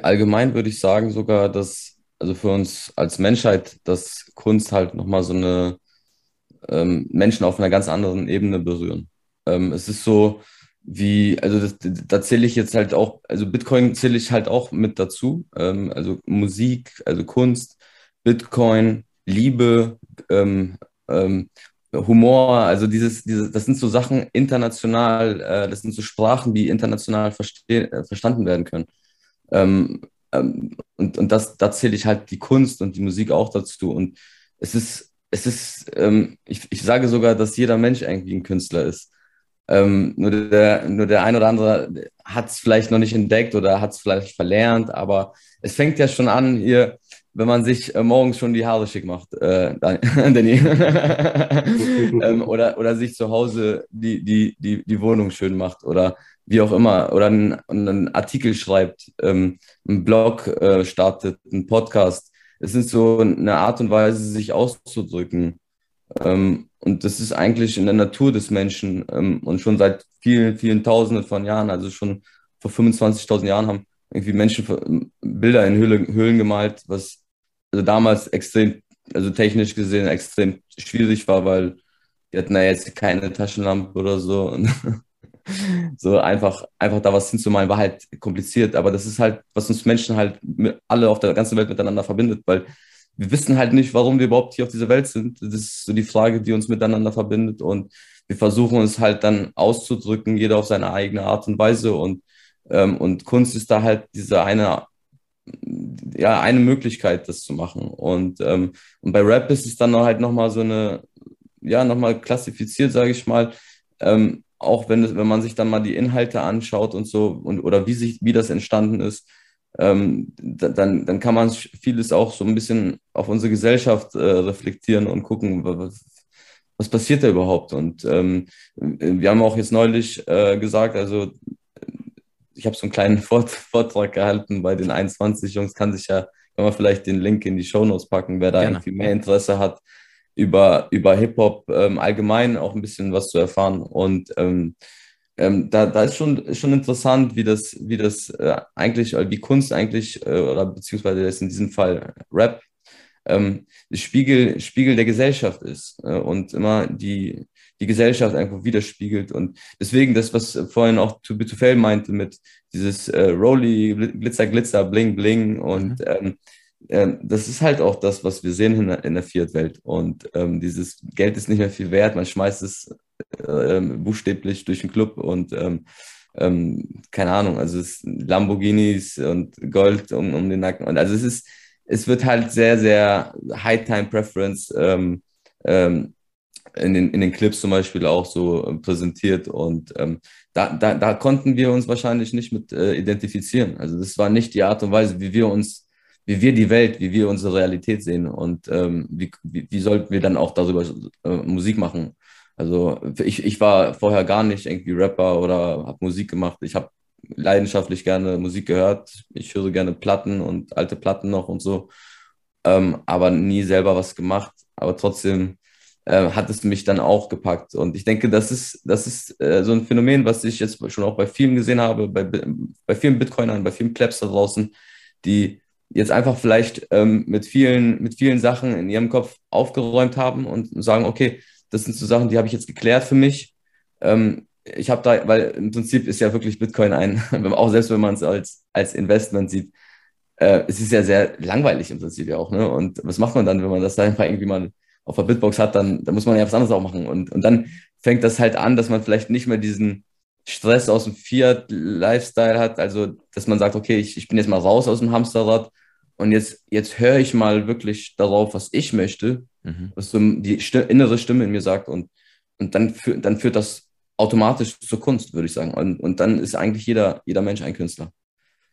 Allgemein würde ich sagen sogar, dass also für uns als Menschheit, dass Kunst halt nochmal so eine ähm, Menschen auf einer ganz anderen Ebene berühren. Ähm, es ist so wie, also das, da zähle ich jetzt halt auch, also Bitcoin zähle ich halt auch mit dazu. Ähm, also Musik, also Kunst, Bitcoin, Liebe, ähm, ähm, Humor, also dieses, dieses, das sind so Sachen international, äh, das sind so Sprachen, die international äh, verstanden werden können. Ähm, ähm, und und das, da zähle ich halt die Kunst und die Musik auch dazu. Und es ist, es ist, ähm, ich, ich sage sogar, dass jeder Mensch irgendwie ein Künstler ist. Ähm, nur, der, nur der ein oder andere hat es vielleicht noch nicht entdeckt oder hat es vielleicht verlernt, aber es fängt ja schon an, hier, wenn man sich äh, morgens schon die Haare schick macht, äh, Danny. ähm, oder, oder sich zu Hause die, die, die, die Wohnung schön macht oder wie auch immer, oder einen, einen Artikel schreibt, ähm, einen Blog äh, startet, einen Podcast. Es ist so eine Art und Weise, sich auszudrücken. Ähm, und das ist eigentlich in der Natur des Menschen ähm, und schon seit vielen, vielen Tausenden von Jahren, also schon vor 25.000 Jahren haben irgendwie Menschen Bilder in Höhlen, Höhlen gemalt, was also damals extrem, also technisch gesehen extrem schwierig war, weil die hatten ja jetzt keine Taschenlampe oder so. Und so einfach, einfach da was hinzumalen, war halt kompliziert. Aber das ist halt, was uns Menschen halt alle auf der ganzen Welt miteinander verbindet, weil wir wissen halt nicht, warum wir überhaupt hier auf dieser Welt sind. Das ist so die Frage, die uns miteinander verbindet. Und wir versuchen uns halt dann auszudrücken, jeder auf seine eigene Art und Weise. Und, ähm, und Kunst ist da halt diese eine, ja, eine Möglichkeit, das zu machen. Und, ähm, und bei Rap ist es dann halt nochmal so eine, ja, nochmal klassifiziert, sage ich mal. Ähm, auch wenn, wenn man sich dann mal die Inhalte anschaut und so und oder wie sich, wie das entstanden ist, ähm, dann, dann kann man vieles auch so ein bisschen auf unsere Gesellschaft äh, reflektieren und gucken, was, was passiert da überhaupt. Und ähm, wir haben auch jetzt neulich äh, gesagt, also ich habe so einen kleinen Vort Vortrag gehalten bei den 21 Jungs, kann sich ja, kann man vielleicht den Link in die Show Notes packen, wer da Gerne. irgendwie mehr Interesse hat über, über Hip-Hop ähm, allgemein auch ein bisschen was zu erfahren. Und ähm, ähm, da, da ist schon, schon interessant, wie das, wie das äh, eigentlich, wie Kunst eigentlich, äh, oder beziehungsweise jetzt in diesem Fall Rap, ähm, Spiegel, Spiegel der Gesellschaft ist äh, und immer die, die Gesellschaft einfach widerspiegelt. Und deswegen das, was vorhin auch To Be To Fail meinte mit dieses äh, Rolly, Glitzer, Glitzer, Bling, Bling und mhm. ähm, ähm, das ist halt auch das, was wir sehen in der, in der Fiat-Welt. Und ähm, dieses Geld ist nicht mehr viel wert. Man schmeißt es äh, buchstäblich durch den Club und ähm, ähm, keine Ahnung, also es Lamborghinis und Gold um, um den Nacken. Und also es ist, es wird halt sehr, sehr High-Time-Preference ähm, ähm, in den, in den Clips zum Beispiel auch so äh, präsentiert. Und ähm, da, da, da konnten wir uns wahrscheinlich nicht mit äh, identifizieren. Also das war nicht die Art und Weise, wie wir uns, wie wir die Welt, wie wir unsere Realität sehen. Und ähm, wie, wie, wie sollten wir dann auch darüber äh, Musik machen? Also ich, ich war vorher gar nicht irgendwie Rapper oder habe Musik gemacht. Ich habe leidenschaftlich gerne Musik gehört. Ich höre gerne Platten und alte Platten noch und so, ähm, aber nie selber was gemacht. Aber trotzdem äh, hat es mich dann auch gepackt. Und ich denke, das ist, das ist äh, so ein Phänomen, was ich jetzt schon auch bei vielen gesehen habe, bei, bei vielen Bitcoinern, bei vielen Plebs da draußen, die jetzt einfach vielleicht ähm, mit, vielen, mit vielen Sachen in ihrem Kopf aufgeräumt haben und sagen, okay, das sind so Sachen, die habe ich jetzt geklärt für mich. Ähm, ich habe da, weil im Prinzip ist ja wirklich Bitcoin ein, auch selbst wenn man es als, als Investment sieht, äh, es ist ja sehr langweilig im Prinzip ja auch. Ne? Und was macht man dann, wenn man das da einfach irgendwie mal auf der Bitbox hat, dann, dann muss man ja was anderes auch machen. Und, und dann fängt das halt an, dass man vielleicht nicht mehr diesen Stress aus dem Fiat-Lifestyle hat. Also, dass man sagt, okay, ich, ich bin jetzt mal raus aus dem Hamsterrad und jetzt, jetzt höre ich mal wirklich darauf, was ich möchte, mhm. was so die Stimme, innere Stimme in mir sagt. Und, und dann, führ, dann führt das automatisch zur Kunst, würde ich sagen. Und, und dann ist eigentlich jeder, jeder Mensch ein Künstler.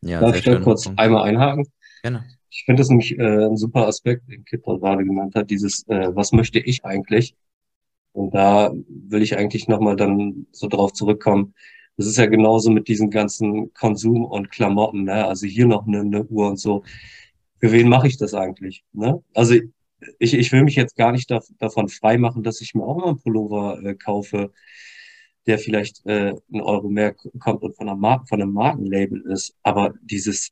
Ja, Darf ich da kurz Punkt. einmal einhaken? Gerne. Ich finde das nämlich äh, ein super Aspekt, den Kit gerade genannt hat, dieses, äh, was möchte ich eigentlich? Und da will ich eigentlich nochmal dann so drauf zurückkommen. Das ist ja genauso mit diesen ganzen Konsum und Klamotten, ne? Also hier noch eine, eine Uhr und so. Für wen mache ich das eigentlich? Ne? Also ich, ich will mich jetzt gar nicht da, davon freimachen, dass ich mir auch mal einen Pullover äh, kaufe, der vielleicht äh, ein Euro mehr kommt und von, einer Mar von einem Markenlabel ist. Aber dieses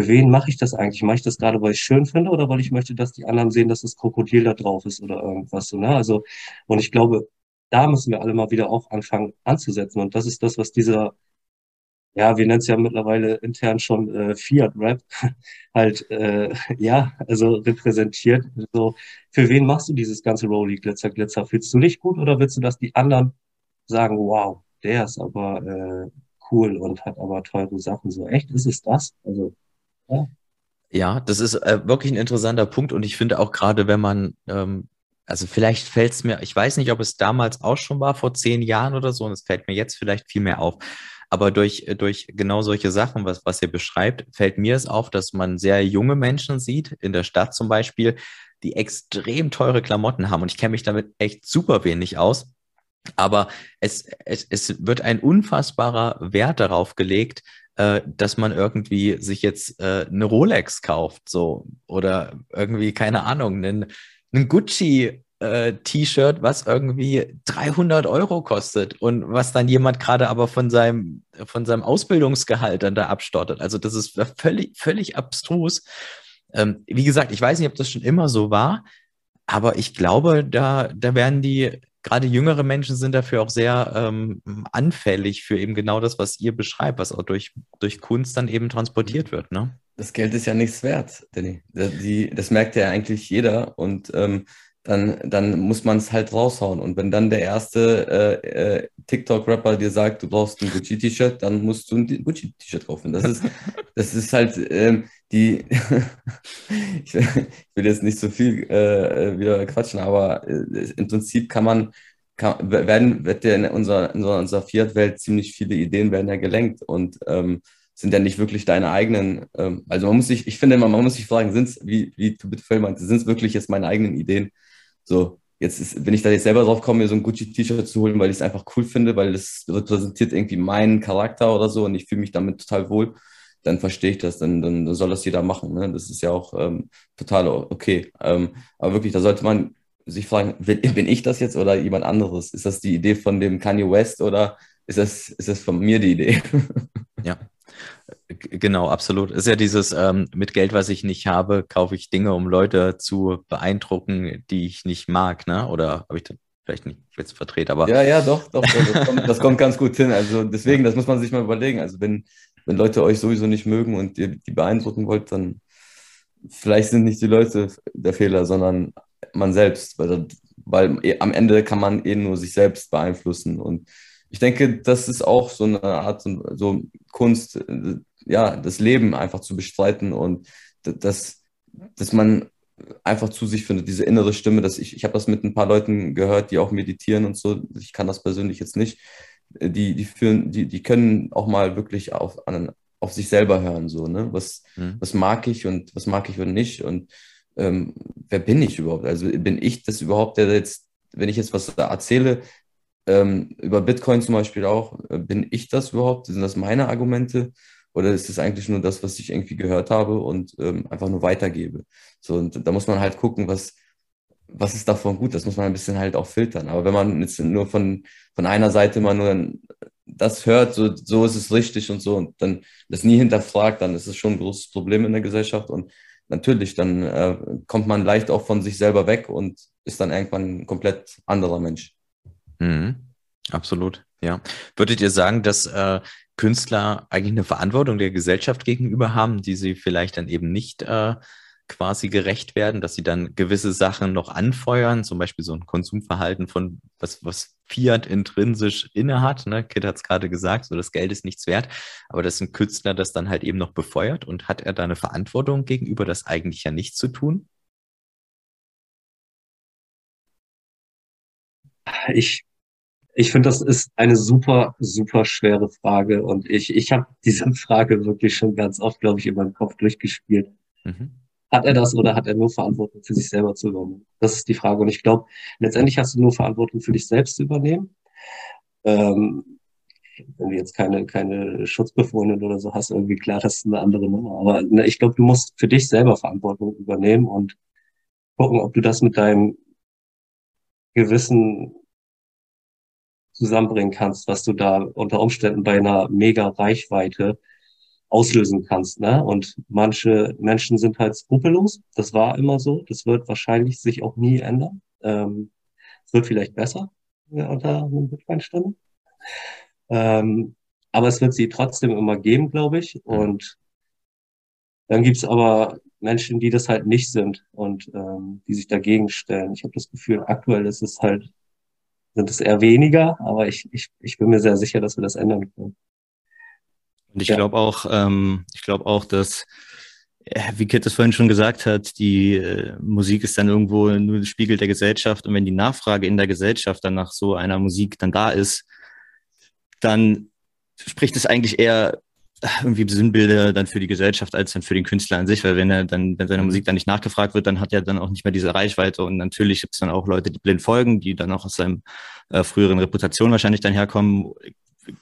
für wen mache ich das eigentlich? Mache ich das gerade, weil ich es schön finde oder weil ich möchte, dass die anderen sehen, dass das Krokodil da drauf ist oder irgendwas so, ne? Also, und ich glaube, da müssen wir alle mal wieder auch anfangen anzusetzen. Und das ist das, was dieser, ja, wir nennen es ja mittlerweile intern schon äh, Fiat-Rap, halt, äh, ja, also repräsentiert. So, für wen machst du dieses ganze Rolly Glitzer, Glitzer? Fühlst du dich gut oder willst du, dass die anderen sagen, wow, der ist aber äh, cool und hat aber teure Sachen? So, echt, ist es das? Also, ja. Das ist äh, wirklich ein interessanter Punkt und ich finde auch gerade, wenn man, ähm, also vielleicht fällt es mir, ich weiß nicht, ob es damals auch schon war, vor zehn Jahren oder so, und es fällt mir jetzt vielleicht viel mehr auf. Aber durch, durch genau solche Sachen, was, was ihr beschreibt, fällt mir es auf, dass man sehr junge Menschen sieht, in der Stadt zum Beispiel, die extrem teure Klamotten haben. Und ich kenne mich damit echt super wenig aus. Aber es, es, es wird ein unfassbarer Wert darauf gelegt, äh, dass man irgendwie sich jetzt äh, eine Rolex kauft, so oder irgendwie keine Ahnung, einen, einen Gucci äh, T-Shirt, was irgendwie 300 Euro kostet und was dann jemand gerade aber von seinem, von seinem Ausbildungsgehalt dann da abstottet. Also das ist völlig, völlig abstrus. Ähm, wie gesagt, ich weiß nicht, ob das schon immer so war, aber ich glaube, da, da werden die gerade jüngere Menschen sind dafür auch sehr ähm, anfällig für eben genau das, was ihr beschreibt, was auch durch, durch Kunst dann eben transportiert wird. Ne? Das Geld ist ja nichts wert, Danny. Die, das merkt ja eigentlich jeder und ähm, dann, dann muss man es halt raushauen. Und wenn dann der erste äh, äh, TikTok-Rapper dir sagt, du brauchst ein Gucci-T-Shirt, dann musst du ein Gucci-T-Shirt kaufen. Das ist, das ist halt ähm, die, ich, will jetzt nicht so viel äh, wieder quatschen, aber äh, im Prinzip kann man, kann, werden, wird ja in unserer, in unserer Fiat-Welt ziemlich viele Ideen werden ja gelenkt und ähm, sind ja nicht wirklich deine eigenen, ähm, also man muss sich, ich finde immer, man muss sich fragen, sind es, wie, wie du bitte meinte, sind es wirklich jetzt meine eigenen Ideen? So, jetzt ist, wenn ich da jetzt selber drauf komme, mir so ein Gucci-T-Shirt zu holen, weil ich es einfach cool finde, weil es repräsentiert irgendwie meinen Charakter oder so und ich fühle mich damit total wohl, dann verstehe ich das, dann, dann soll das jeder machen. Ne? Das ist ja auch ähm, total okay. Ähm, aber wirklich, da sollte man sich fragen, bin, bin, ich das jetzt oder jemand anderes? Ist das die Idee von dem Kanye West oder ist das, ist das von mir die Idee? ja. Genau, absolut. Ist ja dieses, ähm, mit Geld, was ich nicht habe, kaufe ich Dinge, um Leute zu beeindrucken, die ich nicht mag, ne? Oder habe ich das vielleicht nicht jetzt vertreten, aber. Ja, ja, doch, doch, das kommt, das kommt ganz gut hin. Also deswegen, das muss man sich mal überlegen. Also wenn, wenn Leute euch sowieso nicht mögen und ihr die beeindrucken wollt, dann vielleicht sind nicht die Leute der Fehler, sondern man selbst, weil, weil am Ende kann man eh nur sich selbst beeinflussen. Und ich denke, das ist auch so eine Art so Kunst, ja, das Leben einfach zu bestreiten und dass, dass man einfach zu sich findet, diese innere Stimme, dass ich, ich habe das mit ein paar Leuten gehört, die auch meditieren und so. Ich kann das persönlich jetzt nicht. Die, die führen, die, die können auch mal wirklich auf, an, auf sich selber hören, so, ne? Was, mhm. was mag ich und was mag ich und nicht? Und ähm, wer bin ich überhaupt? Also bin ich das überhaupt, der jetzt, wenn ich jetzt was erzähle, ähm, über Bitcoin zum Beispiel auch, äh, bin ich das überhaupt? Sind das meine Argumente? Oder ist es eigentlich nur das, was ich irgendwie gehört habe und ähm, einfach nur weitergebe? So, und da muss man halt gucken, was, was ist davon gut? Das muss man ein bisschen halt auch filtern. Aber wenn man jetzt nur von, von einer Seite mal nur das hört, so, so ist es richtig und so, und dann das nie hinterfragt, dann ist es schon ein großes Problem in der Gesellschaft. Und natürlich, dann äh, kommt man leicht auch von sich selber weg und ist dann irgendwann ein komplett anderer Mensch. Mhm. Absolut, ja. Würdet ihr sagen, dass äh, Künstler eigentlich eine Verantwortung der Gesellschaft gegenüber haben, die sie vielleicht dann eben nicht äh, quasi gerecht werden, dass sie dann gewisse Sachen noch anfeuern, zum Beispiel so ein Konsumverhalten von was, was Fiat intrinsisch innehat. Ne? Kit hat es gerade gesagt, so das Geld ist nichts wert, aber dass ein Künstler das dann halt eben noch befeuert und hat er da eine Verantwortung gegenüber, das eigentlich ja nicht zu tun? Ich ich finde, das ist eine super, super schwere Frage und ich, ich habe diese Frage wirklich schon ganz oft, glaube ich, in meinem Kopf durchgespielt. Mhm. Hat er das oder hat er nur Verantwortung für sich selber zu übernehmen? Das ist die Frage. Und ich glaube, letztendlich hast du nur Verantwortung für dich selbst zu übernehmen. Ähm, wenn du jetzt keine, keine Schutzbefohlenen oder so hast, irgendwie klar, das ist eine andere Nummer. Aber ne, ich glaube, du musst für dich selber Verantwortung übernehmen und gucken, ob du das mit deinem Gewissen zusammenbringen kannst, was du da unter Umständen bei einer mega Reichweite auslösen kannst. Ne? Und manche Menschen sind halt skrupellos. Das war immer so. Das wird wahrscheinlich sich auch nie ändern. Ähm, es wird vielleicht besser ja, unter einem Bitcoin-Stimme. Ähm, aber es wird sie trotzdem immer geben, glaube ich. Und dann gibt's aber Menschen, die das halt nicht sind und ähm, die sich dagegen stellen. Ich habe das Gefühl, aktuell ist es halt sind es eher weniger, aber ich, ich, ich bin mir sehr sicher, dass wir das ändern können. Und ich ja. glaube auch, ähm, ich glaube auch, dass, äh, wie Kit es vorhin schon gesagt hat, die äh, Musik ist dann irgendwo nur ein Spiegel der Gesellschaft und wenn die Nachfrage in der Gesellschaft dann nach so einer Musik dann da ist, dann spricht es eigentlich eher irgendwie Sinnbilder dann für die Gesellschaft als dann für den Künstler an sich, weil wenn er dann, wenn seine. Musik dann nicht nachgefragt wird, dann hat er dann auch nicht mehr diese Reichweite und natürlich gibt es dann auch Leute, die blind folgen, die dann auch aus seinem äh, früheren Reputation wahrscheinlich dann herkommen,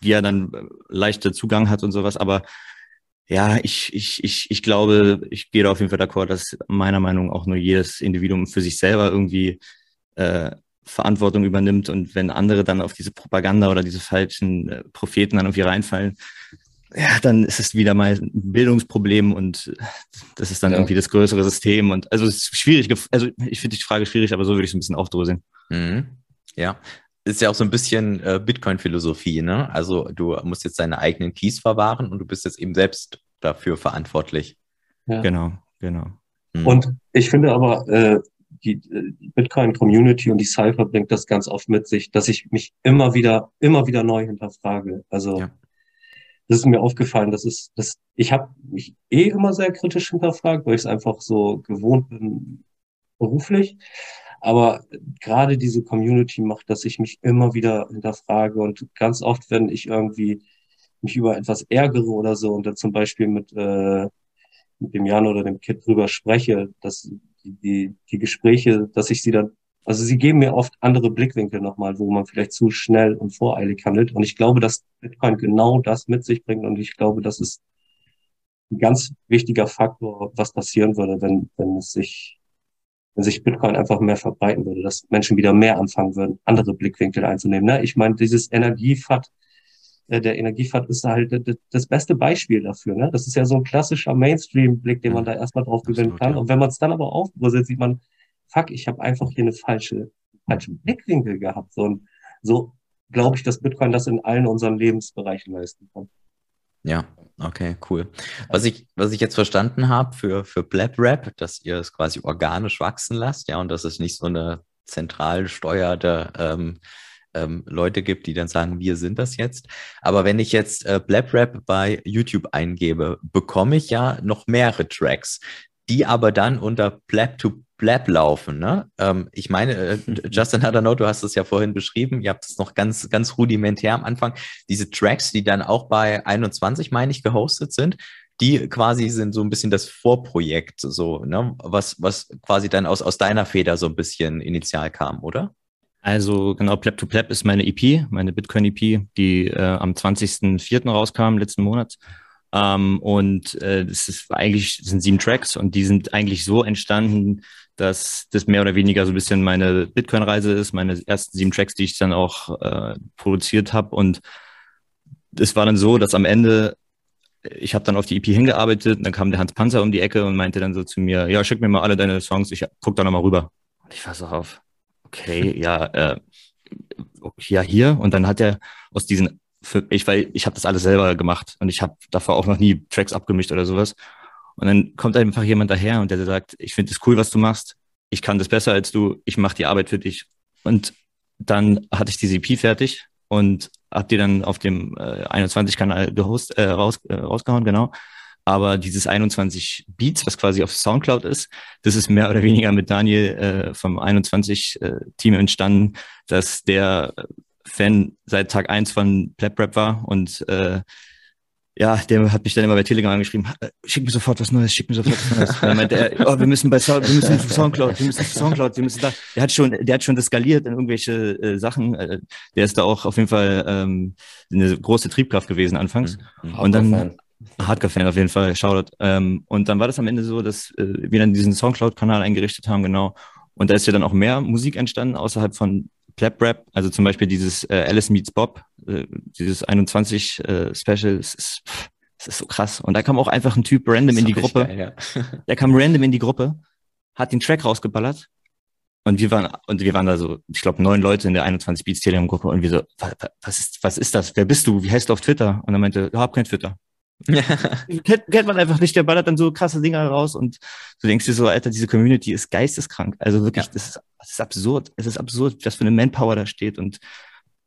die er dann äh, leichter Zugang hat und sowas, aber ja, ich, ich, ich, ich glaube, ich gehe da auf jeden Fall d'accord, dass meiner Meinung nach auch nur jedes Individuum für sich selber irgendwie äh, Verantwortung übernimmt und wenn andere dann auf diese Propaganda oder diese falschen äh, Propheten dann irgendwie reinfallen, ja, dann ist es wieder mal ein Bildungsproblem und das ist dann ja. irgendwie das größere System. Und also es ist schwierig, also ich finde die Frage schwierig, aber so würde ich es ein bisschen aufdröseln. Mhm. Ja. Ist ja auch so ein bisschen äh, Bitcoin-Philosophie, ne? Also du musst jetzt deine eigenen Keys verwahren und du bist jetzt eben selbst dafür verantwortlich. Ja. Genau, genau. Mhm. Und ich finde aber, äh, die, die Bitcoin-Community und die Cypher bringt das ganz oft mit sich, dass ich mich immer wieder, immer wieder neu hinterfrage. Also ja das ist mir aufgefallen, dass es, dass ich habe mich eh immer sehr kritisch hinterfragt, weil ich es einfach so gewohnt bin beruflich. Aber gerade diese Community macht, dass ich mich immer wieder hinterfrage und ganz oft, wenn ich irgendwie mich über etwas ärgere oder so und dann zum Beispiel mit, äh, mit dem Jan oder dem Kid drüber spreche, dass die, die, Gespräche, dass ich sie dann also sie geben mir oft andere Blickwinkel nochmal, wo man vielleicht zu schnell und voreilig handelt. Und ich glaube, dass Bitcoin genau das mit sich bringt. Und ich glaube, das ist ein ganz wichtiger Faktor, was passieren würde, wenn, wenn es sich, wenn sich Bitcoin einfach mehr verbreiten würde, dass Menschen wieder mehr anfangen würden, andere Blickwinkel einzunehmen. Ne? Ich meine, dieses Energiefat, äh, der Energiefat ist halt das beste Beispiel dafür. Ne? Das ist ja so ein klassischer Mainstream-Blick, den man da erstmal drauf gewinnen kann. Und wenn man es dann aber aufbröselt, sieht man, fuck, ich habe einfach hier eine falsche, falsche Blickwinkel gehabt. So, so glaube ich, dass Bitcoin das in allen unseren Lebensbereichen leisten kann. Ja, okay, cool. Was ich, was ich jetzt verstanden habe für, für BlabRap, dass ihr es quasi organisch wachsen lasst, ja, und dass es nicht so eine zentral steuerte ähm, ähm, Leute gibt, die dann sagen, wir sind das jetzt. Aber wenn ich jetzt äh, BlabRap bei YouTube eingebe, bekomme ich ja noch mehrere Tracks, die aber dann unter Blab to Blab laufen. Ne? Ähm, ich meine, äh, Justin Hadano, du hast es ja vorhin beschrieben, ihr habt es noch ganz, ganz rudimentär am Anfang. Diese Tracks, die dann auch bei 21, meine ich, gehostet sind, die quasi sind so ein bisschen das Vorprojekt, so, ne? was, was quasi dann aus, aus deiner Feder so ein bisschen initial kam, oder? Also genau, Pleb to Pleb ist meine EP, meine Bitcoin-EP, die äh, am 20.04. rauskam, letzten Monat. Ähm, und äh, das ist eigentlich das sind sieben Tracks und die sind eigentlich so entstanden, dass das mehr oder weniger so ein bisschen meine Bitcoin-Reise ist, meine ersten sieben Tracks, die ich dann auch äh, produziert habe. Und es war dann so, dass am Ende ich habe dann auf die EP hingearbeitet und dann kam der Hans Panzer um die Ecke und meinte dann so zu mir, ja, schick mir mal alle deine Songs, ich guck da nochmal rüber. Und ich war so auf, okay, ja, äh, ja, hier. Und dann hat er aus diesen ich, weil ich habe das alles selber gemacht und ich habe davor auch noch nie Tracks abgemischt oder sowas. Und dann kommt einfach jemand daher und der sagt, ich finde es cool, was du machst. Ich kann das besser als du. Ich mache die Arbeit für dich. Und dann hatte ich diese EP fertig und hab die dann auf dem äh, 21-Kanal gehost, äh, raus, äh, rausgehauen, genau. Aber dieses 21 Beats, was quasi auf Soundcloud ist, das ist mehr oder weniger mit Daniel äh, vom 21-Team äh, entstanden, dass der Fan seit Tag eins von Plap Rap war und äh, ja, der hat mich dann immer bei Telegram angeschrieben, äh, schick mir sofort was Neues, schick mir sofort was Neues. dann meinte er, oh, wir müssen bei Sound, wir müssen zu Soundcloud, wir müssen zu Soundcloud, wir müssen da. Der hat schon, der hat schon das skaliert in irgendwelche äh, Sachen. Äh, der ist da auch auf jeden Fall ähm, eine große Triebkraft gewesen anfangs. Mhm. Und dann Hardcore-Fan auf jeden Fall, Shoutout. Ähm, und dann war das am Ende so, dass äh, wir dann diesen Soundcloud-Kanal eingerichtet haben, genau. Und da ist ja dann auch mehr Musik entstanden außerhalb von Clap Rap, also zum Beispiel dieses äh, Alice Meets Bob, äh, dieses 21 äh, Special, es ist, es ist so krass. Und da kam auch einfach ein Typ random in die Gruppe. Geil, ja. der kam random in die Gruppe, hat den Track rausgeballert und wir waren, und wir waren da so, ich glaube, neun Leute in der 21 Beats Telegram Gruppe und wir so, was, was ist, was ist das? Wer bist du? Wie heißt du auf Twitter? Und er meinte, ich hab kein Twitter. kennt, kennt man einfach nicht, der ballert dann so krasse Dinger raus und du denkst dir so, Alter, diese Community ist geisteskrank. Also wirklich, ja. das, ist, das ist absurd. Es ist absurd, was für eine Manpower da steht und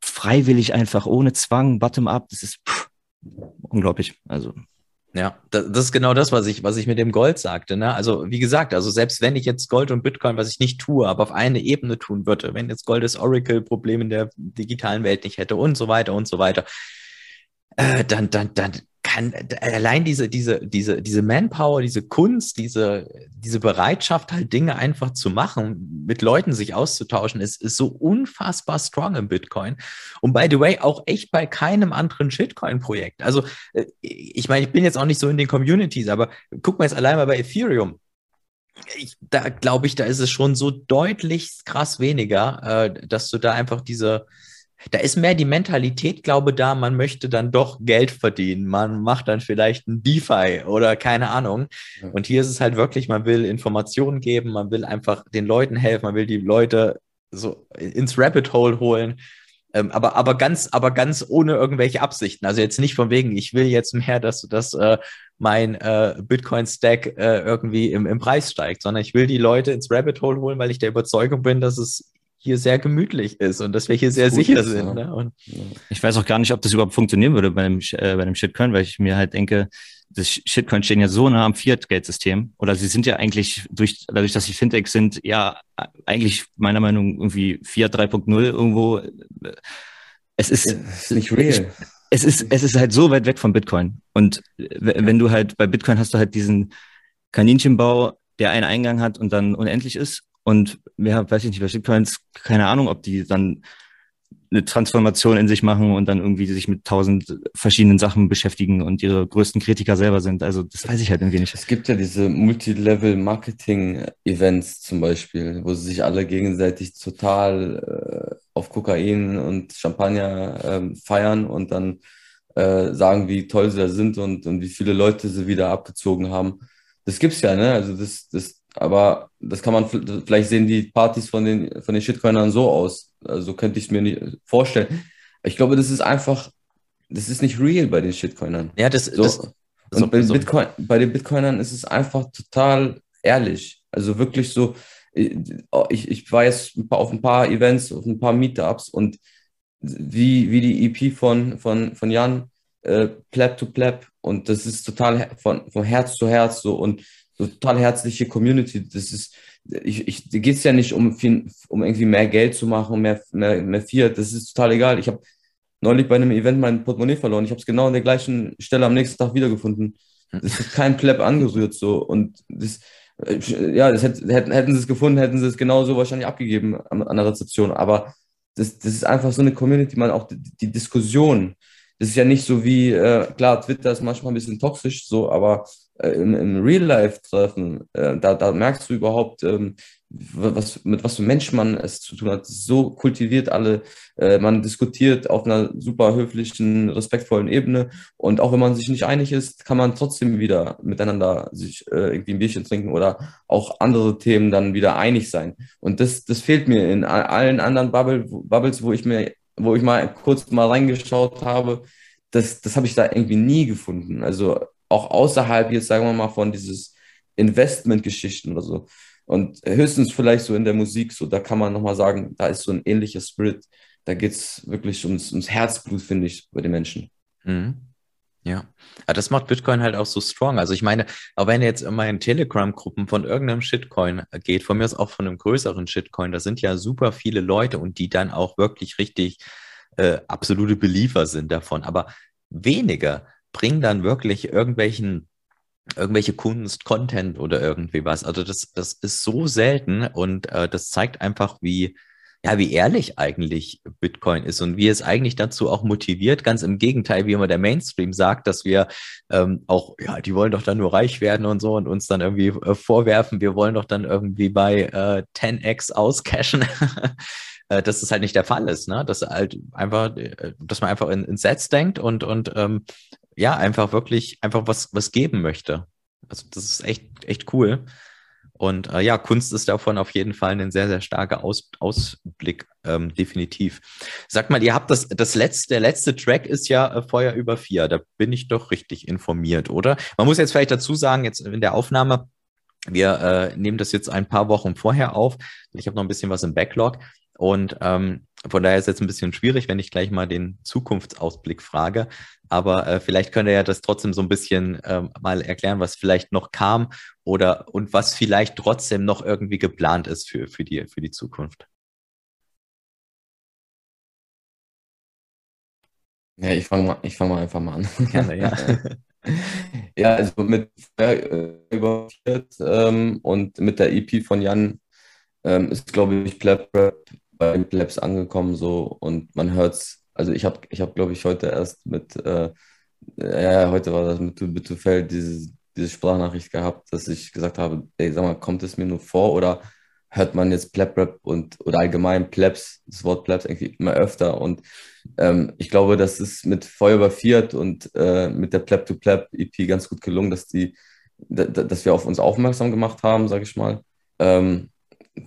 freiwillig einfach, ohne Zwang, bottom-up, das ist pff, unglaublich. Also. Ja, das, das, ist genau das, was ich, was ich mit dem Gold sagte. Ne? Also, wie gesagt, also selbst wenn ich jetzt Gold und Bitcoin, was ich nicht tue, aber auf eine Ebene tun würde, wenn jetzt Gold das Oracle-Problem in der digitalen Welt nicht hätte und so weiter und so weiter, äh, dann, dann, dann, kann allein diese, diese, diese, diese Manpower, diese Kunst, diese, diese Bereitschaft, halt Dinge einfach zu machen, mit Leuten sich auszutauschen, ist, ist so unfassbar strong im Bitcoin. Und by the way, auch echt bei keinem anderen Shitcoin-Projekt. Also, äh, ich meine, ich bin jetzt auch nicht so in den Communities, aber guck mal jetzt allein mal bei Ethereum. Ich, da glaube ich, da ist es schon so deutlich krass weniger, äh, dass du da einfach diese, da ist mehr die Mentalität, glaube da, man möchte dann doch Geld verdienen. Man macht dann vielleicht ein DeFi oder keine Ahnung. Und hier ist es halt wirklich, man will Informationen geben, man will einfach den Leuten helfen, man will die Leute so ins Rabbit Hole holen. Ähm, aber, aber ganz, aber ganz ohne irgendwelche Absichten. Also jetzt nicht von wegen, ich will jetzt mehr, dass, dass äh, mein äh, Bitcoin-Stack äh, irgendwie im, im Preis steigt, sondern ich will die Leute ins Rabbit Hole holen, weil ich der Überzeugung bin, dass es hier sehr gemütlich ist und dass wir hier sehr sicher ist, sind. Ja. Ne? Und, ich weiß auch gar nicht, ob das überhaupt funktionieren würde bei einem, äh, bei einem Shitcoin, weil ich mir halt denke, das Shitcoin stehen ja so nah am Fiat-Geldsystem oder sie sind ja eigentlich durch, dadurch, dass sie Fintechs sind, ja eigentlich meiner Meinung nach irgendwie Fiat 3.0 irgendwo. Es ist, ist nicht real. Es ist, es ist halt so weit weg von Bitcoin. Und wenn du halt bei Bitcoin hast du halt diesen Kaninchenbau, der einen Eingang hat und dann unendlich ist. Und ja, weiß ich nicht, bei Shitcoins, keine Ahnung, ob die dann eine Transformation in sich machen und dann irgendwie sich mit tausend verschiedenen Sachen beschäftigen und ihre größten Kritiker selber sind. Also das weiß ich halt irgendwie nicht. Es gibt ja diese Multilevel-Marketing-Events zum Beispiel, wo sie sich alle gegenseitig total äh, auf Kokain und Champagner äh, feiern und dann äh, sagen, wie toll sie da sind und, und wie viele Leute sie wieder abgezogen haben. Das gibt's ja, ne? Also das, das aber das kann man, vielleicht sehen die Partys von den, von den Shitcoinern so aus. Also könnte ich es mir nicht vorstellen. Ich glaube, das ist einfach, das ist nicht real bei den Shitcoinern. Ja, das, so. das und bei, so. Bitcoin, bei den Bitcoinern ist es einfach total ehrlich. Also wirklich so, ich, ich war jetzt auf ein paar Events, auf ein paar Meetups und wie, wie die EP von, von, von Jan, äh, Pleb to Pleb und das ist total von, von Herz zu Herz so und so total herzliche Community. Das ist, ich, ich geht es ja nicht um, um irgendwie mehr Geld zu machen, mehr, mehr, mehr Fiat. Das ist total egal. Ich habe neulich bei einem Event mein Portemonnaie verloren. Ich habe es genau an der gleichen Stelle am nächsten Tag wiedergefunden. Das ist kein Pleb angerührt so. Und das, äh, ja, das hätten, hätten sie es gefunden, hätten sie es genauso wahrscheinlich abgegeben an, an der Rezeption. Aber das, das ist einfach so eine Community, man auch die, die Diskussion. Das ist ja nicht so wie, äh, klar, Twitter ist manchmal ein bisschen toxisch, so, aber äh, im, im Real-Life-Treffen, äh, da, da merkst du überhaupt, ähm, was, mit was für Mensch man es zu tun hat. So kultiviert alle, äh, man diskutiert auf einer super höflichen, respektvollen Ebene und auch wenn man sich nicht einig ist, kann man trotzdem wieder miteinander sich äh, irgendwie ein Bierchen trinken oder auch andere Themen dann wieder einig sein. Und das, das fehlt mir in allen anderen Bubble, Bubbles, wo ich mir, wo ich mal kurz mal reingeschaut habe, das, das habe ich da irgendwie nie gefunden. Also auch außerhalb jetzt, sagen wir mal, von dieses Investment-Geschichten oder so. Und höchstens vielleicht so in der Musik, so da kann man nochmal sagen, da ist so ein ähnlicher Spirit. Da geht es wirklich ums, ums Herzblut, finde ich, bei den Menschen. Mhm. Ja. ja, das macht Bitcoin halt auch so strong. Also ich meine, auch wenn jetzt immer in Telegram-Gruppen von irgendeinem Shitcoin geht, von mir ist auch von einem größeren Shitcoin, da sind ja super viele Leute und die dann auch wirklich richtig äh, absolute Beliefer sind davon. Aber weniger bringen dann wirklich irgendwelchen irgendwelche Kunst, Content oder irgendwie was. Also das, das ist so selten und äh, das zeigt einfach, wie, ja, wie ehrlich eigentlich Bitcoin ist und wie es eigentlich dazu auch motiviert. Ganz im Gegenteil, wie immer der Mainstream sagt, dass wir ähm, auch, ja, die wollen doch dann nur reich werden und so und uns dann irgendwie äh, vorwerfen, wir wollen doch dann irgendwie bei äh, 10x auscashen. Äh, dass das halt nicht der Fall ist, ne? Dass halt einfach, äh, dass man einfach in, in Sets denkt und, und ähm, ja, einfach wirklich einfach was, was geben möchte. Also das ist echt, echt cool. Und äh, ja, Kunst ist davon auf jeden Fall ein sehr, sehr starker Aus, Ausblick, ähm, definitiv. Sag mal, ihr habt das, das letzte, der letzte Track ist ja äh, Feuer über vier. Da bin ich doch richtig informiert, oder? Man muss jetzt vielleicht dazu sagen, jetzt in der Aufnahme, wir äh, nehmen das jetzt ein paar Wochen vorher auf. Ich habe noch ein bisschen was im Backlog. Und ähm, von daher ist es jetzt ein bisschen schwierig, wenn ich gleich mal den Zukunftsausblick frage. Aber äh, vielleicht könnt ihr ja das trotzdem so ein bisschen ähm, mal erklären, was vielleicht noch kam oder und was vielleicht trotzdem noch irgendwie geplant ist für, für, die, für die Zukunft. Ja, ich fange mal, fang mal einfach mal an. Gerne, ja. ja, also mit äh, ähm, und mit der EP von Jan ähm, ist, glaube ich, Pleb Rap bei den Plebs angekommen so. Und man hört es also ich habe, ich hab, glaube ich, heute erst mit, äh, ja, heute war das mit Bitufeld diese, diese Sprachnachricht gehabt, dass ich gesagt habe, ey, sag mal, kommt es mir nur vor oder hört man jetzt Pleb-Rap und oder allgemein Plebs, das Wort Plebs irgendwie immer öfter und ähm, ich glaube, das ist mit Feuerwehr Fiat und äh, mit der Pleb-to-Pleb-EP ganz gut gelungen, dass die, dass wir auf uns aufmerksam gemacht haben, sage ich mal. Ähm,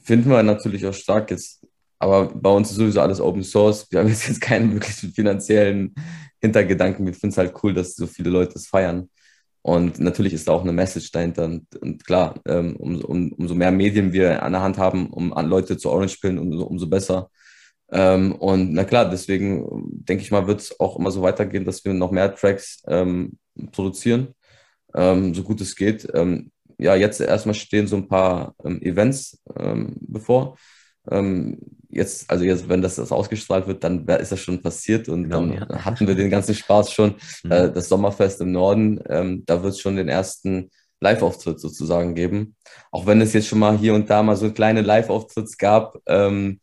finden wir natürlich auch stark jetzt aber bei uns ist sowieso alles Open Source. Wir haben jetzt keinen wirklichen finanziellen Hintergedanken. Wir finden es halt cool, dass so viele Leute es feiern. Und natürlich ist da auch eine Message dahinter. Und, und klar, ähm, um, um, umso mehr Medien wir an der Hand haben, um an Leute zu Orange pillen, umso, umso besser. Ähm, und na klar, deswegen denke ich mal, wird es auch immer so weitergehen, dass wir noch mehr Tracks ähm, produzieren, ähm, so gut es geht. Ähm, ja, jetzt erstmal stehen so ein paar ähm, Events bevor. Ähm, jetzt, also jetzt, wenn das, das ausgestrahlt wird, dann ist das schon passiert und genau, dann ja. hatten wir den ganzen Spaß schon. Mhm. Äh, das Sommerfest im Norden, ähm, da wird es schon den ersten Live-Auftritt sozusagen geben. Auch wenn es jetzt schon mal hier und da mal so kleine Live-Auftritts gab, ähm,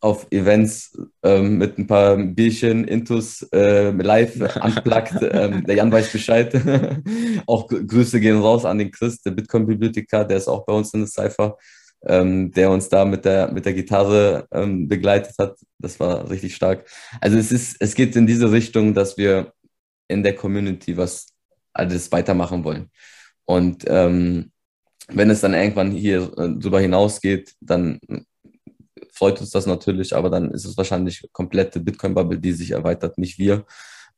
auf Events ähm, mit ein paar Bierchen, Intus, äh, live unplugged. ähm, der Jan weiß Bescheid. auch Grüße gehen raus an den Chris, der Bitcoin-Bibliothekar, der ist auch bei uns in der Cypher ähm, der uns da mit der, mit der Gitarre ähm, begleitet hat. Das war richtig stark. Also es ist, es geht in diese Richtung, dass wir in der Community was alles weitermachen wollen. Und ähm, wenn es dann irgendwann hier äh, darüber hinausgeht, dann freut uns das natürlich, aber dann ist es wahrscheinlich komplette Bitcoin-Bubble, die sich erweitert, nicht wir.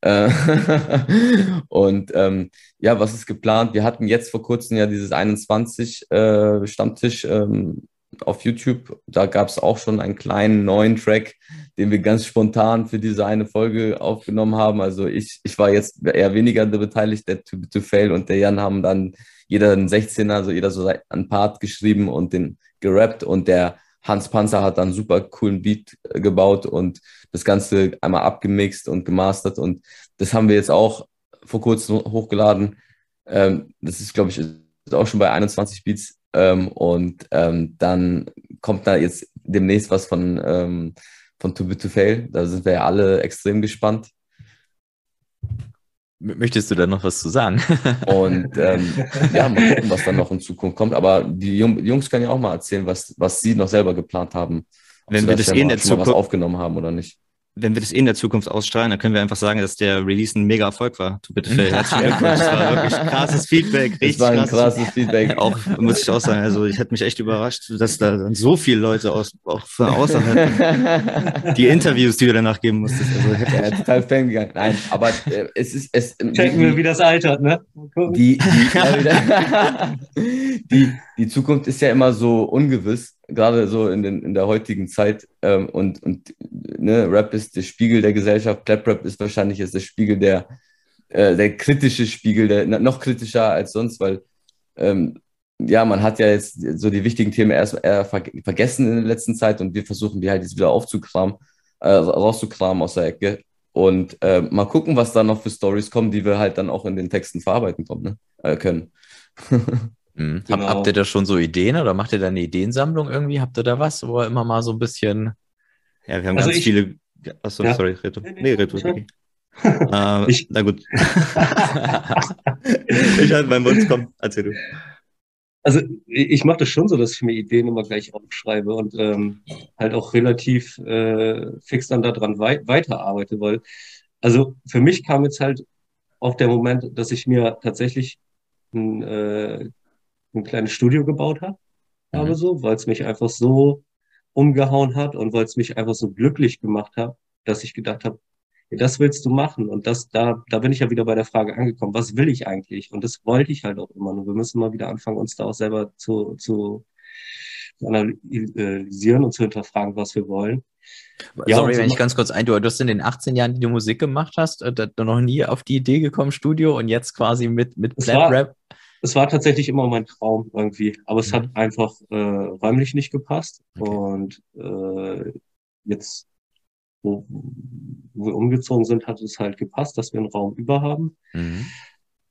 Äh, und ähm, ja, was ist geplant? Wir hatten jetzt vor kurzem ja dieses 21 äh, Stammtisch ähm, auf YouTube. Da gab es auch schon einen kleinen neuen Track, den wir ganz spontan für diese eine Folge aufgenommen haben. Also ich, ich war jetzt eher weniger beteiligt, der To, to Fail und der Jan haben dann jeder einen 16er, also jeder so einen Part geschrieben und den gerappt und der Hans Panzer hat dann super coolen Beat äh, gebaut und das Ganze einmal abgemixt und gemastert und das haben wir jetzt auch vor kurzem hochgeladen. Ähm, das ist, glaube ich, auch schon bei 21 Beats ähm, und ähm, dann kommt da jetzt demnächst was von, ähm, von Too Bit to Fail. Da sind wir ja alle extrem gespannt. Möchtest du da noch was zu sagen? Und ähm, ja, mal gucken, was dann noch in Zukunft kommt. Aber die Jungs können ja auch mal erzählen, was, was sie noch selber geplant haben. Wenn wir das, das eh in der Zukunft aufgenommen haben oder nicht wenn wir das eh in der Zukunft ausstrahlen, dann können wir einfach sagen, dass der Release ein mega Erfolg war. Du bitte Phil, herzlichen Glückwunsch. Das war wirklich krasses Feedback. Richtig das war ein krasses, krasses Feedback. Auch, muss ich auch sagen, also ich hätte mich echt überrascht, dass da dann so viele Leute aus, auch von außerhalb die Interviews, die du danach geben musstest. Also, ja, total Fan gegangen. Nein, aber äh, es ist, es, Checken wir, wie das altert, ne? Die, die, die, die Zukunft ist ja immer so ungewiss gerade so in, den, in der heutigen Zeit. Ähm, und und ne, Rap ist der Spiegel der Gesellschaft, Clap-Rap ist wahrscheinlich jetzt der Spiegel der, äh, der kritische Spiegel, der noch kritischer als sonst, weil ähm, ja, man hat ja jetzt so die wichtigen Themen erst eher vergessen in der letzten Zeit und wir versuchen die halt jetzt wieder aufzukramen, äh, rauszukramen aus der Ecke. Und äh, mal gucken, was da noch für Stories kommen, die wir halt dann auch in den Texten verarbeiten kommen, ne? äh, können. Mhm. Genau. Hab, habt ihr da schon so Ideen oder macht ihr da eine Ideensammlung irgendwie? Habt ihr da was, wo ihr immer mal so ein bisschen. Ja, wir haben also ganz ich, viele. Achso, ja. sorry, Reto. Nee, Reto. Okay. äh, ich, na gut. ich halte meinen Mund, komm, erzähl du. Also ich mache das schon so, dass ich mir Ideen immer gleich aufschreibe und ähm, halt auch relativ äh, fix dann daran wei weiterarbeite, weil also für mich kam jetzt halt auch der Moment, dass ich mir tatsächlich ein äh, ein kleines Studio gebaut habe, mhm. habe so, weil es mich einfach so umgehauen hat und weil es mich einfach so glücklich gemacht hat, dass ich gedacht habe, das willst du machen. Und das, da, da bin ich ja wieder bei der Frage angekommen, was will ich eigentlich? Und das wollte ich halt auch immer. Nur wir müssen mal wieder anfangen, uns da auch selber zu, zu, analysieren und zu hinterfragen, was wir wollen. Ja, Sorry, wenn ich ganz kurz ein, du, du hast in den 18 Jahren, die du Musik gemacht hast, äh, da noch nie auf die Idee gekommen, Studio, und jetzt quasi mit, mit Plant Rap es war tatsächlich immer mein Traum irgendwie, aber es mhm. hat einfach äh, räumlich nicht gepasst. Okay. Und äh, jetzt, wo, wo, wir umgezogen sind, hat es halt gepasst, dass wir einen Raum über haben. Mhm.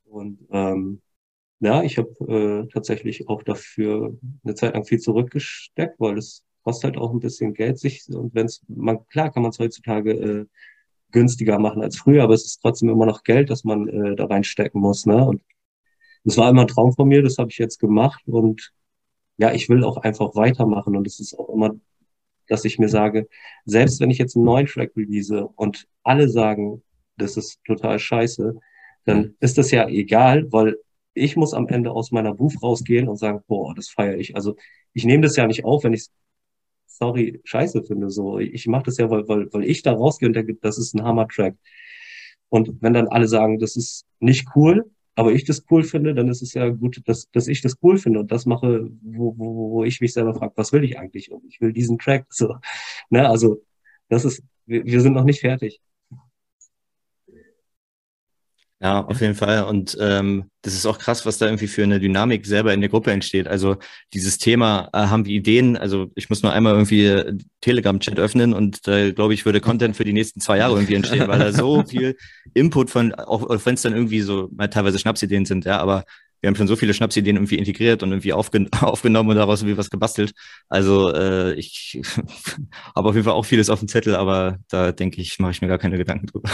Und ähm, ja, ich habe äh, tatsächlich auch dafür eine Zeit lang viel zurückgesteckt, weil es kostet halt auch ein bisschen Geld sich und wenn es man klar kann man es heutzutage äh, günstiger machen als früher, aber es ist trotzdem immer noch Geld, das man äh, da reinstecken muss, ne? Und das war immer ein Traum von mir, das habe ich jetzt gemacht und ja, ich will auch einfach weitermachen und es ist auch immer, dass ich mir sage, selbst wenn ich jetzt einen neuen Track release und alle sagen, das ist total scheiße, dann ist das ja egal, weil ich muss am Ende aus meiner Booth rausgehen und sagen, boah, das feiere ich. Also ich nehme das ja nicht auf, wenn ich sorry, scheiße finde. So, ich mache das ja, weil, weil, weil ich da rausgehe und denke, das ist ein Hammer-Track. Und wenn dann alle sagen, das ist nicht cool, aber ich das cool finde, dann ist es ja gut, dass, dass ich das cool finde und das mache, wo, wo, wo ich mich selber frage, was will ich eigentlich? Und ich will diesen Track. So, ne, also das ist, wir, wir sind noch nicht fertig. Ja, auf jeden Fall. Und ähm, das ist auch krass, was da irgendwie für eine Dynamik selber in der Gruppe entsteht. Also dieses Thema, äh, haben wir Ideen? Also ich muss nur einmal irgendwie Telegram-Chat öffnen und da äh, glaube ich, würde Content für die nächsten zwei Jahre irgendwie entstehen, weil da so viel Input von, auch wenn es dann irgendwie so mal teilweise Schnapsideen sind, ja, aber wir haben schon so viele Schnapsideen irgendwie integriert und irgendwie aufgen aufgenommen und daraus irgendwie was gebastelt. Also äh, ich habe auf jeden Fall auch vieles auf dem Zettel, aber da denke ich, mache ich mir gar keine Gedanken drüber.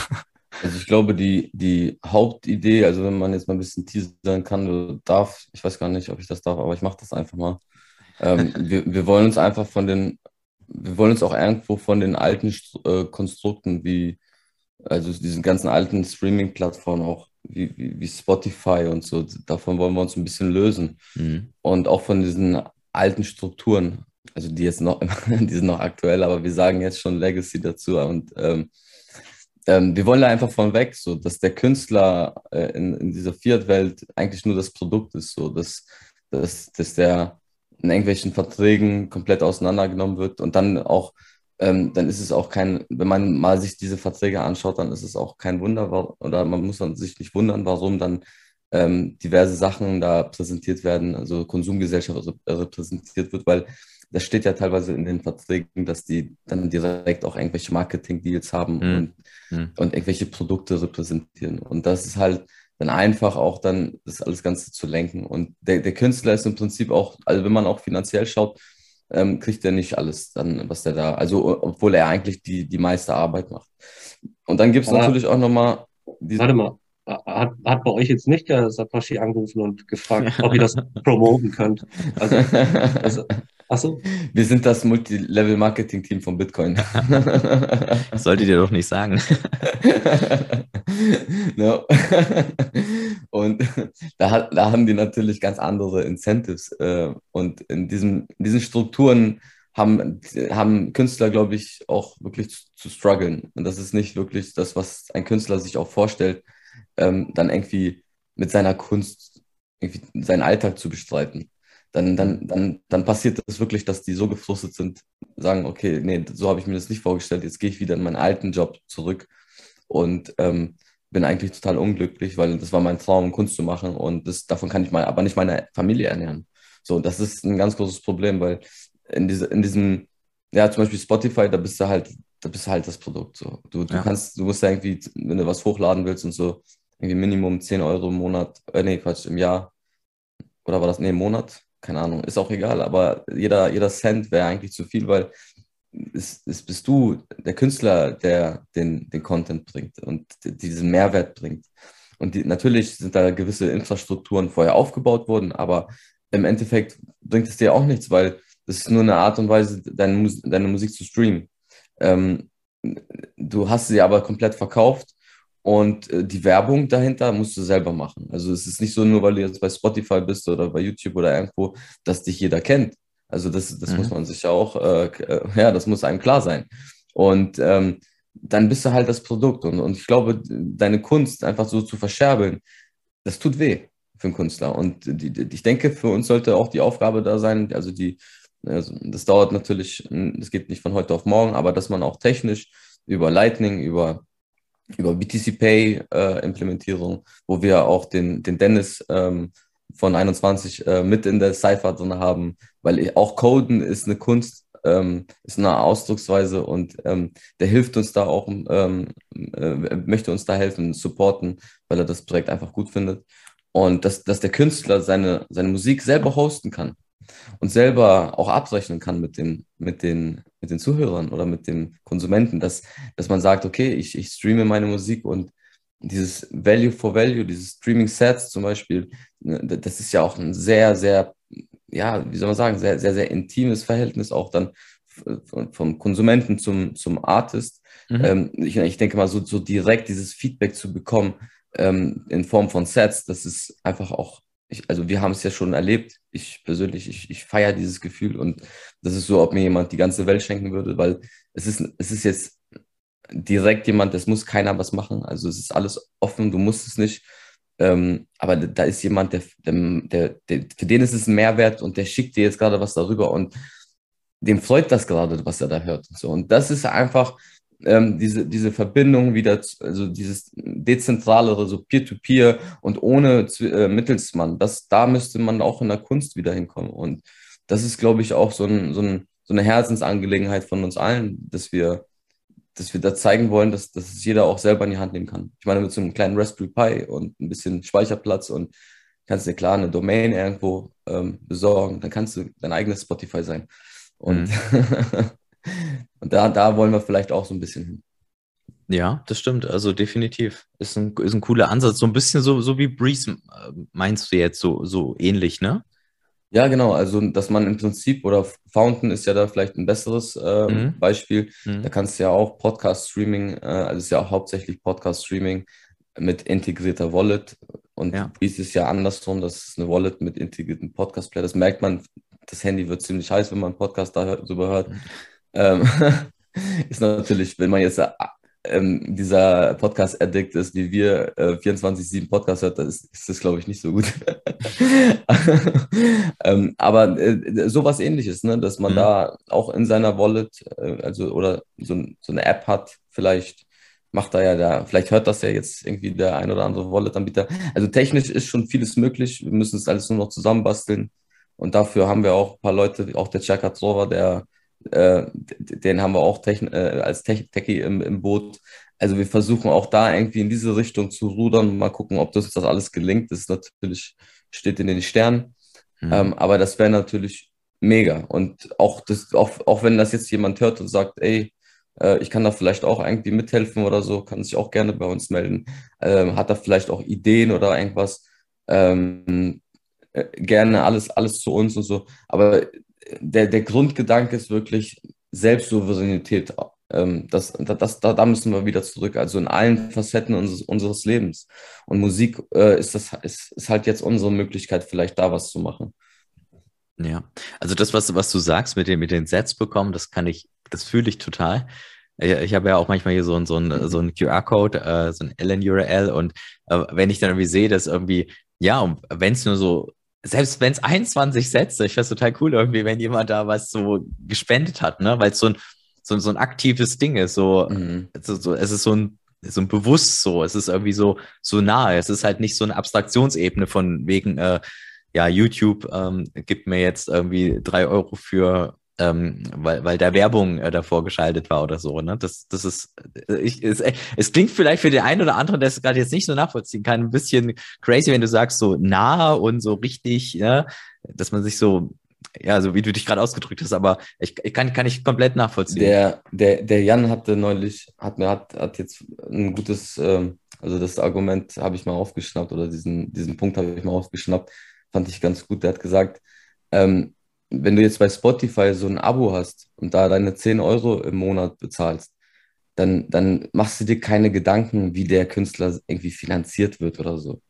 Also ich glaube, die, die Hauptidee, also wenn man jetzt mal ein bisschen teasern kann oder darf, ich weiß gar nicht, ob ich das darf, aber ich mache das einfach mal. Ähm, wir, wir wollen uns einfach von den, wir wollen uns auch irgendwo von den alten äh, Konstrukten wie, also diesen ganzen alten Streaming-Plattformen auch wie, wie, wie, Spotify und so, davon wollen wir uns ein bisschen lösen. Mhm. Und auch von diesen alten Strukturen, also die jetzt noch, die sind noch aktuell, aber wir sagen jetzt schon Legacy dazu und ähm, ähm, wir wollen da einfach von weg, so dass der Künstler äh, in, in dieser Fiat-Welt eigentlich nur das Produkt ist, so dass, dass, dass der in irgendwelchen Verträgen komplett auseinandergenommen wird und dann auch, ähm, dann ist es auch kein, wenn man mal sich diese Verträge anschaut, dann ist es auch kein Wunder, oder man muss dann sich nicht wundern, warum dann ähm, diverse Sachen da präsentiert werden, also Konsumgesellschaft repräsentiert wird, weil das steht ja teilweise in den Verträgen, dass die dann direkt auch irgendwelche Marketing-Deals haben mhm. und, mhm. und irgendwelche Produkte repräsentieren. Und das ist halt dann einfach auch dann das alles Ganze zu lenken. Und der, der Künstler ist im Prinzip auch, also wenn man auch finanziell schaut, ähm, kriegt er nicht alles dann, was der da, also obwohl er eigentlich die, die meiste Arbeit macht. Und dann gibt es natürlich auch nochmal. Warte mal, hat, hat bei euch jetzt nicht der Satoshi angerufen und gefragt, ob ihr das promoten könnt? Also, also Achso. Wir sind das Multilevel-Marketing-Team von Bitcoin. das solltet ihr doch nicht sagen. no. Und da, hat, da haben die natürlich ganz andere Incentives. Äh, und in, diesem, in diesen Strukturen haben, haben Künstler, glaube ich, auch wirklich zu, zu strugglen. Und das ist nicht wirklich das, was ein Künstler sich auch vorstellt, ähm, dann irgendwie mit seiner Kunst irgendwie seinen Alltag zu bestreiten dann, dann, dann, dann passiert das wirklich, dass die so gefrustet sind, sagen, okay, nee, so habe ich mir das nicht vorgestellt, jetzt gehe ich wieder in meinen alten Job zurück und ähm, bin eigentlich total unglücklich, weil das war mein Traum, Kunst zu machen und das, davon kann ich mal, aber nicht meine Familie ernähren. So, das ist ein ganz großes Problem, weil in, diese, in diesem, ja, zum Beispiel Spotify, da bist du halt, da bist halt das Produkt. So. Du, du ja. kannst, du musst ja irgendwie, wenn du was hochladen willst und so, irgendwie Minimum 10 Euro im Monat, äh, nee, Quatsch, im Jahr. Oder war das, nee, im Monat? keine Ahnung, ist auch egal, aber jeder, jeder Cent wäre eigentlich zu viel, weil es, es bist du, der Künstler, der den, den Content bringt und diesen Mehrwert bringt. Und die, natürlich sind da gewisse Infrastrukturen vorher aufgebaut worden, aber im Endeffekt bringt es dir auch nichts, weil das ist nur eine Art und Weise, deine, deine Musik zu streamen. Ähm, du hast sie aber komplett verkauft und äh, die Werbung dahinter musst du selber machen. Also es ist nicht so nur, weil du jetzt bei Spotify bist oder bei YouTube oder irgendwo, dass dich jeder kennt. Also das, das mhm. muss man sich ja auch, äh, äh, ja, das muss einem klar sein. Und ähm, dann bist du halt das Produkt. Und, und ich glaube, deine Kunst einfach so zu verscherbeln, das tut weh für einen Künstler. Und die, die, ich denke, für uns sollte auch die Aufgabe da sein, also die, also das dauert natürlich, das geht nicht von heute auf morgen, aber dass man auch technisch über Lightning, über über BTC Pay äh, Implementierung, wo wir auch den, den Dennis ähm, von 21 äh, mit in der Cypher drin haben, weil auch Coden ist eine Kunst, ähm, ist eine Ausdrucksweise und ähm, der hilft uns da auch, ähm, äh, möchte uns da helfen, supporten, weil er das Projekt einfach gut findet. Und dass, dass der Künstler seine, seine Musik selber hosten kann und selber auch abrechnen kann mit, dem, mit, den, mit den Zuhörern oder mit den Konsumenten, dass, dass man sagt, okay, ich, ich streame meine Musik und dieses Value for Value, dieses Streaming-Sets zum Beispiel, ne, das ist ja auch ein sehr, sehr, ja, wie soll man sagen, sehr, sehr, sehr intimes Verhältnis auch dann vom Konsumenten zum, zum Artist. Mhm. Ähm, ich, ich denke mal, so, so direkt dieses Feedback zu bekommen ähm, in Form von Sets, das ist einfach auch ich, also wir haben es ja schon erlebt. Ich persönlich, ich, ich feiere dieses Gefühl und das ist so, ob mir jemand die ganze Welt schenken würde, weil es ist, es ist jetzt direkt jemand, das muss keiner was machen. Also es ist alles offen, du musst es nicht. Ähm, aber da ist jemand, der, der, der, für den ist es ein Mehrwert und der schickt dir jetzt gerade was darüber und dem freut das gerade, was er da hört. Und, so. und das ist einfach, ähm, diese, diese Verbindung wieder, also dieses dezentralere, so Peer-to-Peer -Peer und ohne äh, Mittelsmann, das, da müsste man auch in der Kunst wieder hinkommen. Und das ist, glaube ich, auch so, ein, so, ein, so eine Herzensangelegenheit von uns allen, dass wir, dass wir da zeigen wollen, dass, dass es jeder auch selber in die Hand nehmen kann. Ich meine, mit so einem kleinen Raspberry Pi und ein bisschen Speicherplatz und kannst dir klar eine Domain irgendwo ähm, besorgen, dann kannst du dein eigenes Spotify sein. Und mhm. Und da, da wollen wir vielleicht auch so ein bisschen hin. Ja, das stimmt. Also definitiv. Ist ein, ist ein cooler Ansatz. So ein bisschen so, so wie Breeze äh, meinst du jetzt so, so ähnlich, ne? Ja, genau. Also, dass man im Prinzip, oder Fountain ist ja da vielleicht ein besseres äh, mhm. Beispiel. Mhm. Da kannst du ja auch Podcast-Streaming, äh, also ist ja auch hauptsächlich Podcast-Streaming mit integrierter Wallet. Und ja. Breeze ist ja andersrum. Das ist eine Wallet mit integrierten Podcast-Player. Das merkt man. Das Handy wird ziemlich heiß, wenn man einen Podcast darüber hört. Ähm, ist natürlich, wenn man jetzt äh, ähm, dieser Podcast-Addict ist, wie wir äh, 24-7 Podcast hört, ist, ist das, glaube ich, nicht so gut. ähm, aber äh, sowas ähnliches, ne? dass man mhm. da auch in seiner Wallet, äh, also oder so, so, eine App hat, vielleicht, macht da ja da, vielleicht hört das ja jetzt irgendwie der ein oder andere Wallet-Anbieter. Also technisch ist schon vieles möglich. Wir müssen es alles nur noch zusammenbasteln. Und dafür haben wir auch ein paar Leute, auch der Chaka Trova, der, äh, den haben wir auch Techn äh, als Tech Techie im, im Boot. Also wir versuchen auch da irgendwie in diese Richtung zu rudern. Mal gucken, ob das, das alles gelingt. Das natürlich, steht in den Sternen. Mhm. Ähm, aber das wäre natürlich mega. Und auch, das, auch, auch wenn das jetzt jemand hört und sagt, ey, äh, ich kann da vielleicht auch irgendwie mithelfen oder so, kann sich auch gerne bei uns melden. Ähm, hat da vielleicht auch Ideen oder irgendwas? Ähm, äh, gerne alles, alles zu uns und so. Aber der, der Grundgedanke ist wirklich Selbstsouveränität. Ähm, das, das, da, müssen wir wieder zurück, also in allen Facetten unseres, unseres Lebens. Und Musik äh, ist, das, ist, ist halt jetzt unsere Möglichkeit, vielleicht da was zu machen. Ja, also das, was, was du sagst mit den, mit den Sets bekommen, das kann ich, das fühle ich total. Ich, ich habe ja auch manchmal hier so, ein so so ein QR-Code, äh, so ein LN-URL und äh, wenn ich dann irgendwie sehe, dass irgendwie, ja, wenn es nur so, selbst wenn es 21 Sätze, ich finde es total cool irgendwie, wenn jemand da was so gespendet hat, ne, weil es so ein, so, so ein aktives Ding ist, so, mhm. so, so, es ist so ein so ein bewusst so, es ist irgendwie so so nahe, es ist halt nicht so eine Abstraktionsebene von wegen äh, ja, YouTube ähm, gibt mir jetzt irgendwie drei Euro für, ähm, weil, weil da Werbung äh, davor geschaltet war oder so. Ne? Das, das ist, äh, ich, es, es klingt vielleicht für den einen oder anderen, der es gerade jetzt nicht so nachvollziehen kann, ein bisschen crazy, wenn du sagst, so nah und so richtig, ja, dass man sich so ja, so wie du dich gerade ausgedrückt hast, aber ich, ich kann, kann ich komplett nachvollziehen. Der, der, der Jan hatte neulich, hat mir, hat, hat jetzt ein gutes, ähm, also das Argument habe ich mal aufgeschnappt oder diesen, diesen Punkt habe ich mal aufgeschnappt fand ich ganz gut. Der hat gesagt, ähm, wenn du jetzt bei Spotify so ein Abo hast und da deine 10 Euro im Monat bezahlst, dann, dann machst du dir keine Gedanken, wie der Künstler irgendwie finanziert wird oder so.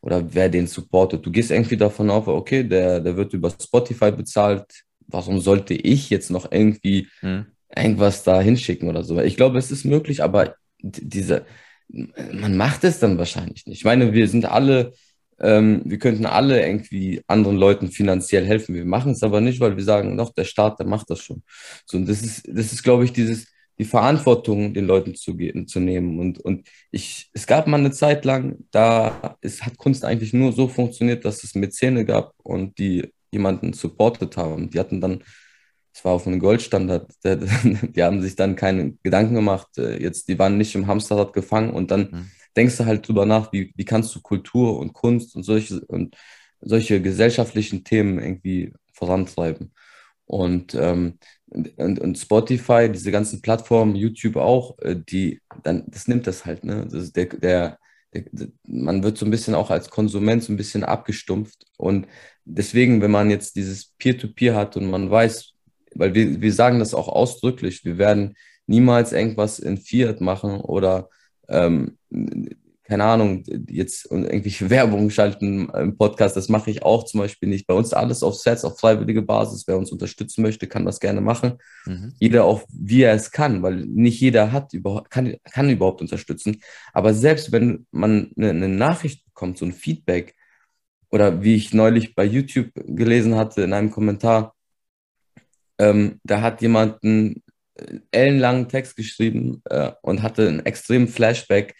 Oder wer den supportet. Du gehst irgendwie davon auf, okay, der, der wird über Spotify bezahlt. Warum sollte ich jetzt noch irgendwie hm. irgendwas da hinschicken oder so? Ich glaube, es ist möglich, aber diese, man macht es dann wahrscheinlich nicht. Ich meine, wir sind alle ähm, wir könnten alle irgendwie anderen Leuten finanziell helfen. Wir machen es aber nicht, weil wir sagen, doch, der Staat, der macht das schon. So, und das ist, das ist, glaube ich, dieses, die Verantwortung den Leuten zu, zu nehmen. Und, und ich, es gab mal eine Zeit lang, da ist, hat Kunst eigentlich nur so funktioniert, dass es Mäzene gab und die jemanden supportet haben. Die hatten dann, es war auf einem Goldstandard, die haben sich dann keine Gedanken gemacht. Äh, jetzt, die waren nicht im Hamsterrad gefangen und dann mhm denkst du halt drüber nach, wie, wie kannst du Kultur und Kunst und solche, und solche gesellschaftlichen Themen irgendwie vorantreiben. Und, ähm, und, und Spotify, diese ganzen Plattformen, YouTube auch, äh, die, dann, das nimmt das halt, ne? Das der, der, der, man wird so ein bisschen auch als Konsument so ein bisschen abgestumpft. Und deswegen, wenn man jetzt dieses Peer-to-Peer -Peer hat und man weiß, weil wir, wir sagen das auch ausdrücklich, wir werden niemals irgendwas in Fiat machen oder ähm, keine Ahnung, jetzt irgendwelche Werbung schalten im Podcast, das mache ich auch zum Beispiel nicht. Bei uns alles auf Sets, auf freiwillige Basis. Wer uns unterstützen möchte, kann das gerne machen. Mhm. Jeder auch, wie er es kann, weil nicht jeder hat überhaupt, kann, kann überhaupt unterstützen. Aber selbst wenn man eine, eine Nachricht bekommt, so ein Feedback, oder wie ich neulich bei YouTube gelesen hatte in einem Kommentar, ähm, da hat jemand einen ellenlangen Text geschrieben äh, und hatte einen extremen Flashback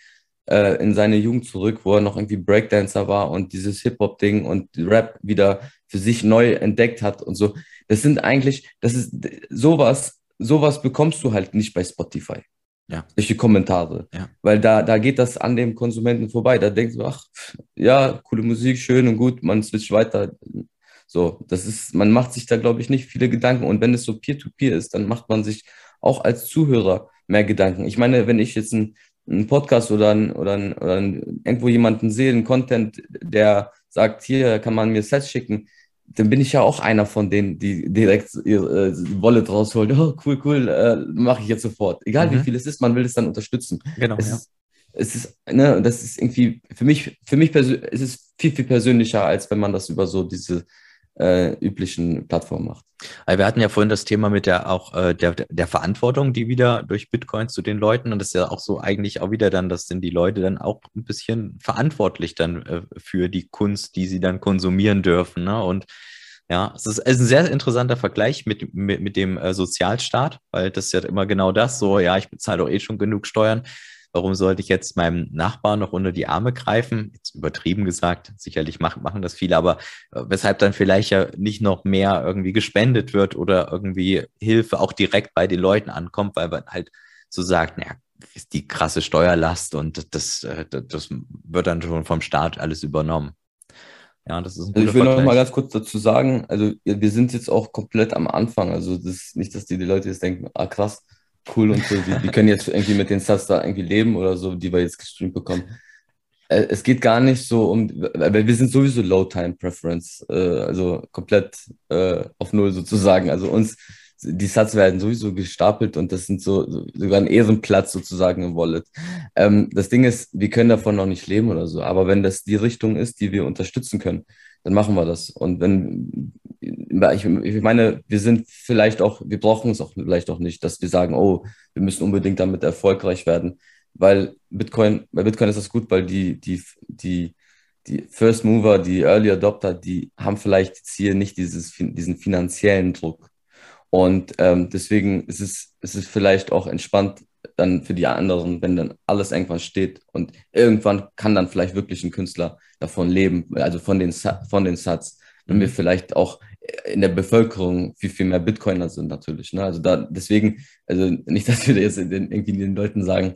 äh, in seine Jugend zurück, wo er noch irgendwie Breakdancer war und dieses Hip-Hop-Ding und Rap wieder für sich neu entdeckt hat und so. Das sind eigentlich, das ist sowas, sowas bekommst du halt nicht bei Spotify. Ja. Durch die Kommentare. Ja. Weil da, da geht das an dem Konsumenten vorbei. Da denkst du, ach, ja, coole Musik, schön und gut, man switcht weiter. So, das ist, man macht sich da, glaube ich, nicht viele Gedanken. Und wenn es so Peer-to-Peer -Peer ist, dann macht man sich auch als Zuhörer mehr Gedanken. Ich meine, wenn ich jetzt einen, einen Podcast oder, ein, oder, ein, oder ein, irgendwo jemanden sehe, einen Content, der sagt, hier kann man mir Sets schicken, dann bin ich ja auch einer von denen, die direkt ihre äh, Wallet rausholen. Oh, cool, cool, äh, mache ich jetzt sofort. Egal mhm. wie viel es ist, man will es dann unterstützen. Genau. Es, ja. ist, es ist, ne, das ist irgendwie, für mich, für mich persönlich, es ist viel, viel persönlicher, als wenn man das über so diese äh, üblichen Plattformen macht. Also wir hatten ja vorhin das Thema mit der auch äh, der, der Verantwortung, die wieder durch Bitcoin zu den Leuten und das ist ja auch so eigentlich auch wieder dann, das sind die Leute dann auch ein bisschen verantwortlich dann äh, für die Kunst, die sie dann konsumieren dürfen. Ne? Und ja, es ist, es ist ein sehr interessanter Vergleich mit, mit, mit dem äh, Sozialstaat, weil das ist ja immer genau das, so, ja, ich bezahle doch eh schon genug Steuern warum sollte ich jetzt meinem Nachbarn noch unter die Arme greifen? Jetzt übertrieben gesagt, sicherlich machen, machen das viele, aber äh, weshalb dann vielleicht ja nicht noch mehr irgendwie gespendet wird oder irgendwie Hilfe auch direkt bei den Leuten ankommt, weil man halt so sagt, naja, ist die krasse Steuerlast und das, äh, das, das wird dann schon vom Staat alles übernommen. Ja, das ist ein also ich will Vergleich. noch mal ganz kurz dazu sagen, also wir sind jetzt auch komplett am Anfang, also das ist nicht, dass die, die Leute jetzt denken, ah krass, cool und so, die, die können jetzt irgendwie mit den Stats da irgendwie leben oder so, die wir jetzt gestreamt bekommen. Äh, es geht gar nicht so um, weil wir sind sowieso Low-Time-Preference, äh, also komplett auf Null sozusagen. Also uns die Sats werden sowieso gestapelt und das sind so sogar ein Ehrenplatz sozusagen im Wallet. Ähm, das Ding ist, wir können davon noch nicht leben oder so, aber wenn das die Richtung ist, die wir unterstützen können, dann machen wir das. Und wenn, ich, ich meine, wir sind vielleicht auch, wir brauchen es auch vielleicht auch nicht, dass wir sagen, oh, wir müssen unbedingt damit erfolgreich werden, weil Bitcoin, bei Bitcoin ist das gut, weil die, die, die, die First Mover, die Early Adopter, die haben vielleicht jetzt hier nicht dieses, diesen finanziellen Druck. Und ähm, deswegen ist es, ist es vielleicht auch entspannt dann für die anderen, wenn dann alles irgendwann steht und irgendwann kann dann vielleicht wirklich ein Künstler davon leben, also von den, von den Sats, wenn wir mhm. vielleicht auch in der Bevölkerung viel, viel mehr Bitcoiner sind natürlich. Ne? Also da deswegen, also nicht, dass wir jetzt den, irgendwie den Leuten sagen,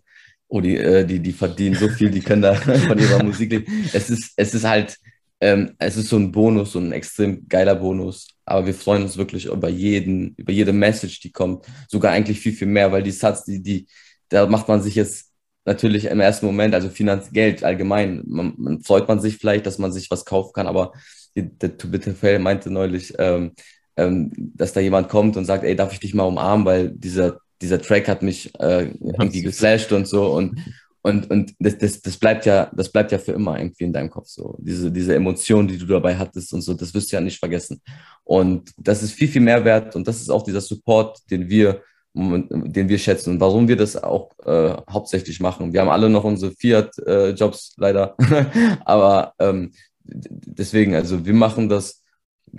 oh, die, äh, die, die verdienen so viel, die können da von ihrer Musik leben. Es ist, es ist halt, ähm, es ist so ein Bonus, so ein extrem geiler Bonus. Aber wir freuen uns wirklich über jeden, über jede Message, die kommt. Sogar eigentlich viel, viel mehr, weil die Satz, die, die, da macht man sich jetzt natürlich im ersten Moment, also Finanz, Geld allgemein, man, man freut man sich vielleicht, dass man sich was kaufen kann, aber der To Bitterfell meinte neulich, ähm, ähm, dass da jemand kommt und sagt, ey, darf ich dich mal umarmen, weil dieser, dieser Track hat mich äh, irgendwie geflasht und so und, und, und das, das, das bleibt ja, das bleibt ja für immer irgendwie in deinem Kopf so. Diese, diese Emotion, die du dabei hattest und so, das wirst du ja nicht vergessen. Und das ist viel, viel mehr wert und das ist auch dieser Support, den wir, den wir schätzen und warum wir das auch äh, hauptsächlich machen. Wir haben alle noch unsere Fiat-Jobs äh, leider, aber ähm, deswegen, also wir machen das,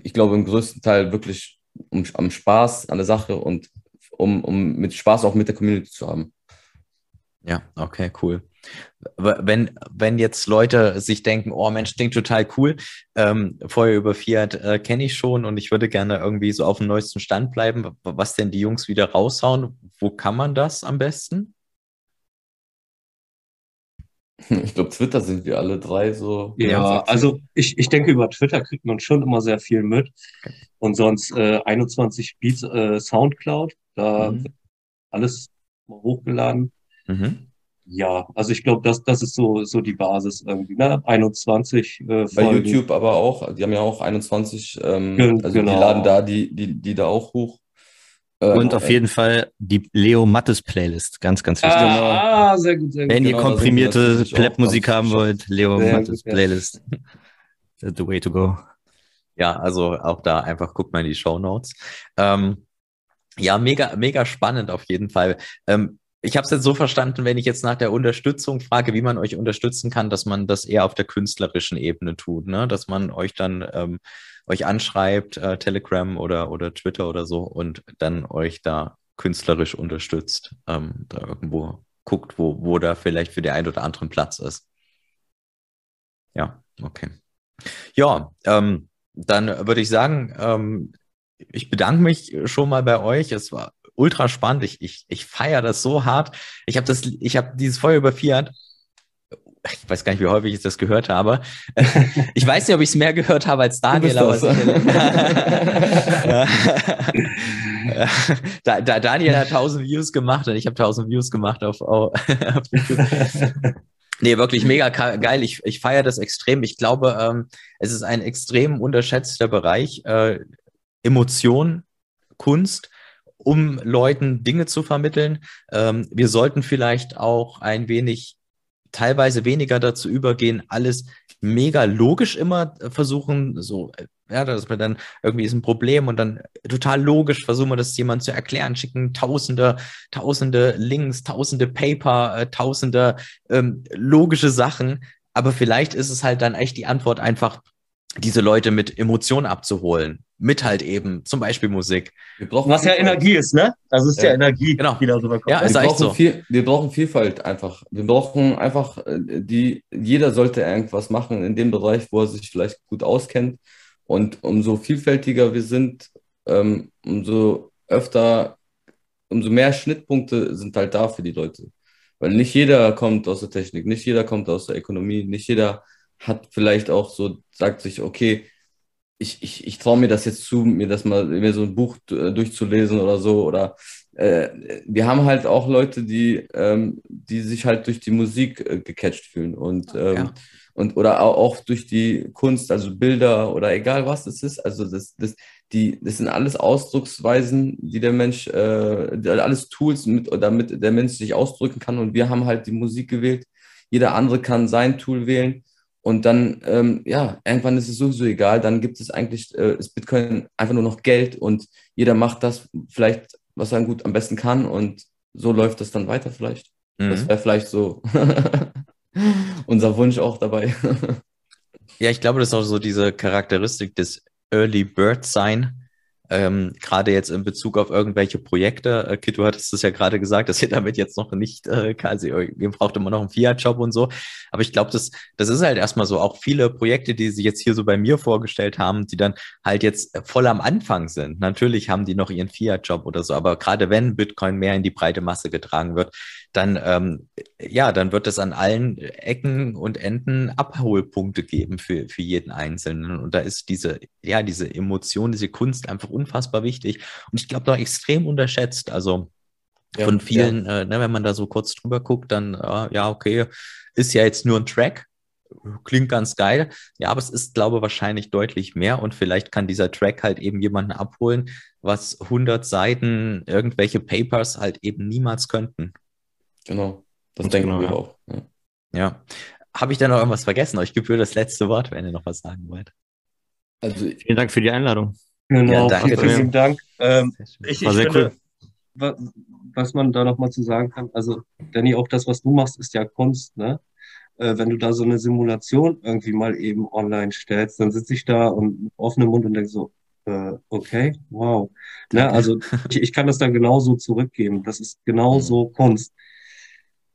ich glaube, im größten Teil wirklich um, am Spaß an der Sache und um, um mit Spaß auch mit der Community zu haben. Ja, okay, cool. Wenn, wenn jetzt Leute sich denken, oh Mensch, klingt total cool, ähm, Feuer über Fiat äh, kenne ich schon und ich würde gerne irgendwie so auf dem neuesten Stand bleiben, was denn die Jungs wieder raushauen, wo kann man das am besten? Ich glaube, Twitter sind wir alle drei so. Ja, also ich, ich denke, über Twitter kriegt man schon immer sehr viel mit. Und sonst äh, 21 Beats äh, Soundcloud, da mhm. alles hochgeladen. Mhm. Ja, also ich glaube, das, das ist so, so die Basis irgendwie. Ne? 21 äh, Bei YouTube aber auch, die haben ja auch 21, ähm, Gen also genau. die laden da die, die, die da auch hoch. Äh, Und auf äh, jeden Fall die Leo Mattes Playlist, ganz, ganz wichtig. Ah, sehr gut, sehr gut. Wenn ihr genau, komprimierte Plap-Musik haben wollt, Leo sehr Mattes gut, Playlist. That's the way to go. Ja, also auch da einfach guckt mal in die Show Notes. Ähm, ja, mega, mega spannend auf jeden Fall. Ähm, ich habe es jetzt so verstanden, wenn ich jetzt nach der Unterstützung frage, wie man euch unterstützen kann, dass man das eher auf der künstlerischen Ebene tut, ne? dass man euch dann ähm, euch anschreibt, äh, Telegram oder, oder Twitter oder so und dann euch da künstlerisch unterstützt, ähm, da irgendwo guckt, wo, wo da vielleicht für den einen oder anderen Platz ist. Ja, okay. Ja, ähm, dann würde ich sagen, ähm, ich bedanke mich schon mal bei euch. Es war ultra spannend. Ich, ich, ich feiere das so hart. Ich habe das, dieses Feuer über Fiat. Ich weiß gar nicht, wie häufig ich das gehört habe. Ich weiß nicht, ob ich es mehr gehört habe als Daniel, aber da, da, Daniel hat 1000 Views gemacht und ich habe 1000 Views gemacht auf, auf YouTube. Nee, wirklich mega geil. Ich, ich feiere das extrem. Ich glaube, ähm, es ist ein extrem unterschätzter Bereich. Äh, Emotion, Kunst um Leuten Dinge zu vermitteln. Ähm, wir sollten vielleicht auch ein wenig, teilweise weniger dazu übergehen, alles mega logisch immer versuchen, so, ja, dass wir dann irgendwie ist ein Problem und dann total logisch versuchen wir das jemand zu erklären, schicken tausende, tausende Links, tausende Paper, äh, tausende ähm, logische Sachen. Aber vielleicht ist es halt dann echt die Antwort einfach, diese Leute mit Emotionen abzuholen mit halt eben zum Beispiel Musik. Was ja Energie ist, ne? Das ist ja, ja Energie, genau. die da rüberkommt. Ja, ist wir, brauchen so. viel, wir brauchen Vielfalt einfach. Wir brauchen einfach äh, die, jeder sollte irgendwas machen in dem Bereich, wo er sich vielleicht gut auskennt. Und umso vielfältiger wir sind, ähm, umso öfter, umso mehr Schnittpunkte sind halt da für die Leute. Weil nicht jeder kommt aus der Technik, nicht jeder kommt aus der Ökonomie, nicht jeder hat vielleicht auch so, sagt sich, okay, ich, ich, ich traue mir das jetzt zu, mir das mal, mir so ein Buch durchzulesen oder so. Oder äh, wir haben halt auch Leute, die, ähm, die sich halt durch die Musik äh, gecatcht fühlen und, ähm, Ja. und oder auch, durch die Kunst, also Bilder oder egal was es ist. Also das, das, die, das sind alles Ausdrucksweisen, die der Mensch, äh, alles Tools, mit, damit der Mensch sich ausdrücken kann. Und wir haben halt die Musik gewählt. Jeder andere kann sein Tool wählen. Und dann, ähm, ja, irgendwann ist es sowieso egal. Dann gibt es eigentlich, äh, ist Bitcoin einfach nur noch Geld und jeder macht das vielleicht, was er gut am besten kann. Und so läuft das dann weiter vielleicht. Das Mhm. wäre vielleicht so unser Wunsch auch dabei. Ja, ich glaube, das ist auch so diese Charakteristik des Early Bird Sein. Ähm, gerade jetzt in Bezug auf irgendwelche Projekte. Äh, Kit, du hattest es ja gerade gesagt, dass ihr damit jetzt noch nicht, äh, quasi, ihr braucht immer noch einen Fiat-Job und so. Aber ich glaube, das, das ist halt erstmal so. Auch viele Projekte, die sie jetzt hier so bei mir vorgestellt haben, die dann halt jetzt voll am Anfang sind. Natürlich haben die noch ihren Fiat-Job oder so. Aber gerade wenn Bitcoin mehr in die breite Masse getragen wird, dann, ähm, ja, dann wird es an allen Ecken und Enden Abholpunkte geben für, für jeden Einzelnen. Und da ist diese, ja, diese Emotion, diese Kunst einfach unfassbar wichtig. Und ich glaube, noch extrem unterschätzt. Also Ja, von vielen, äh, ne, wenn man da so kurz drüber guckt, dann, äh, ja, okay, ist ja jetzt nur ein Track. Klingt ganz geil. Ja, aber es ist, glaube ich, wahrscheinlich deutlich mehr. Und vielleicht kann dieser Track halt eben jemanden abholen, was 100 Seiten irgendwelche Papers halt eben niemals könnten. Genau. Das Ganz denken genau, wir ja. auch. Ja. Ja. Habe ich da noch irgendwas vergessen? Euch gebührt das letzte Wort, wenn ihr noch was sagen wollt. Also Vielen Dank für die Einladung. Genau, Ja, danke vielen, vielen. Dank. Ähm, ich, War ich sehr finde, cool. wa- was man da nochmal zu sagen kann, also Danny, auch das, was du machst, ist ja Kunst, ne? Äh, wenn du da so eine Simulation irgendwie mal eben online stellst, dann sitze ich da und mit offenem Mund und denke so, äh, okay, wow. Ne? Also ich, ich kann das dann genauso zurückgeben. Das ist genauso Kunst.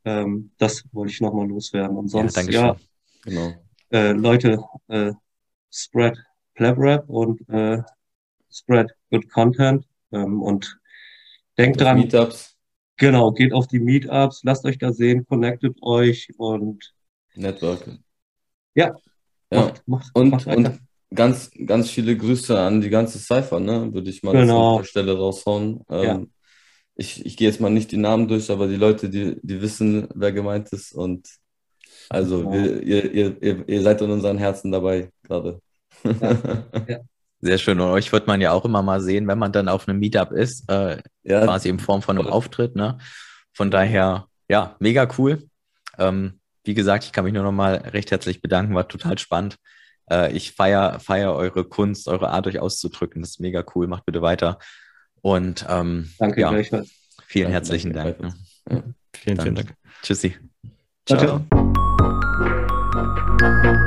Ähm, das wollte ich nochmal loswerden. Und Ja, sonst, Dankeschön. ja, genau. äh, Leute, äh, spread Pleb Rap und äh, spread good content ähm, und denkt dran, Meetups, genau, geht auf die Meetups, lasst euch da sehen, connectet euch und Network. Ja. Ja. macht, macht, Und, macht und ganz, ganz viele Grüße an die ganze Cypher, ne? Würde ich mal Genau. an der Stelle raushauen. Ähm, Ja. ich, ich gehe jetzt mal nicht die Namen durch, aber die Leute, die, die wissen, wer gemeint ist. Und also Genau. wir, ihr, ihr, ihr, ihr seid in unseren Herzen dabei gerade. Sehr schön. Und euch wird man ja auch immer mal sehen, wenn man dann auf einem Meetup ist, äh, ja, quasi in Form von einem. Auftritt. Ne? Von daher, ja, mega cool. Ähm, wie gesagt, ich kann mich nur noch mal recht herzlich bedanken, war total spannend. Äh, ich feiere feier eure Kunst, eure Art, euch auszudrücken. Das ist mega cool. Macht bitte weiter. Und ähm, Danke ja, gleichfalls. vielen Danke, herzlichen danke, Dank. Ne? Vielen, Dann- vielen Dank. Tschüssi. Ciao, ciao. Ciao.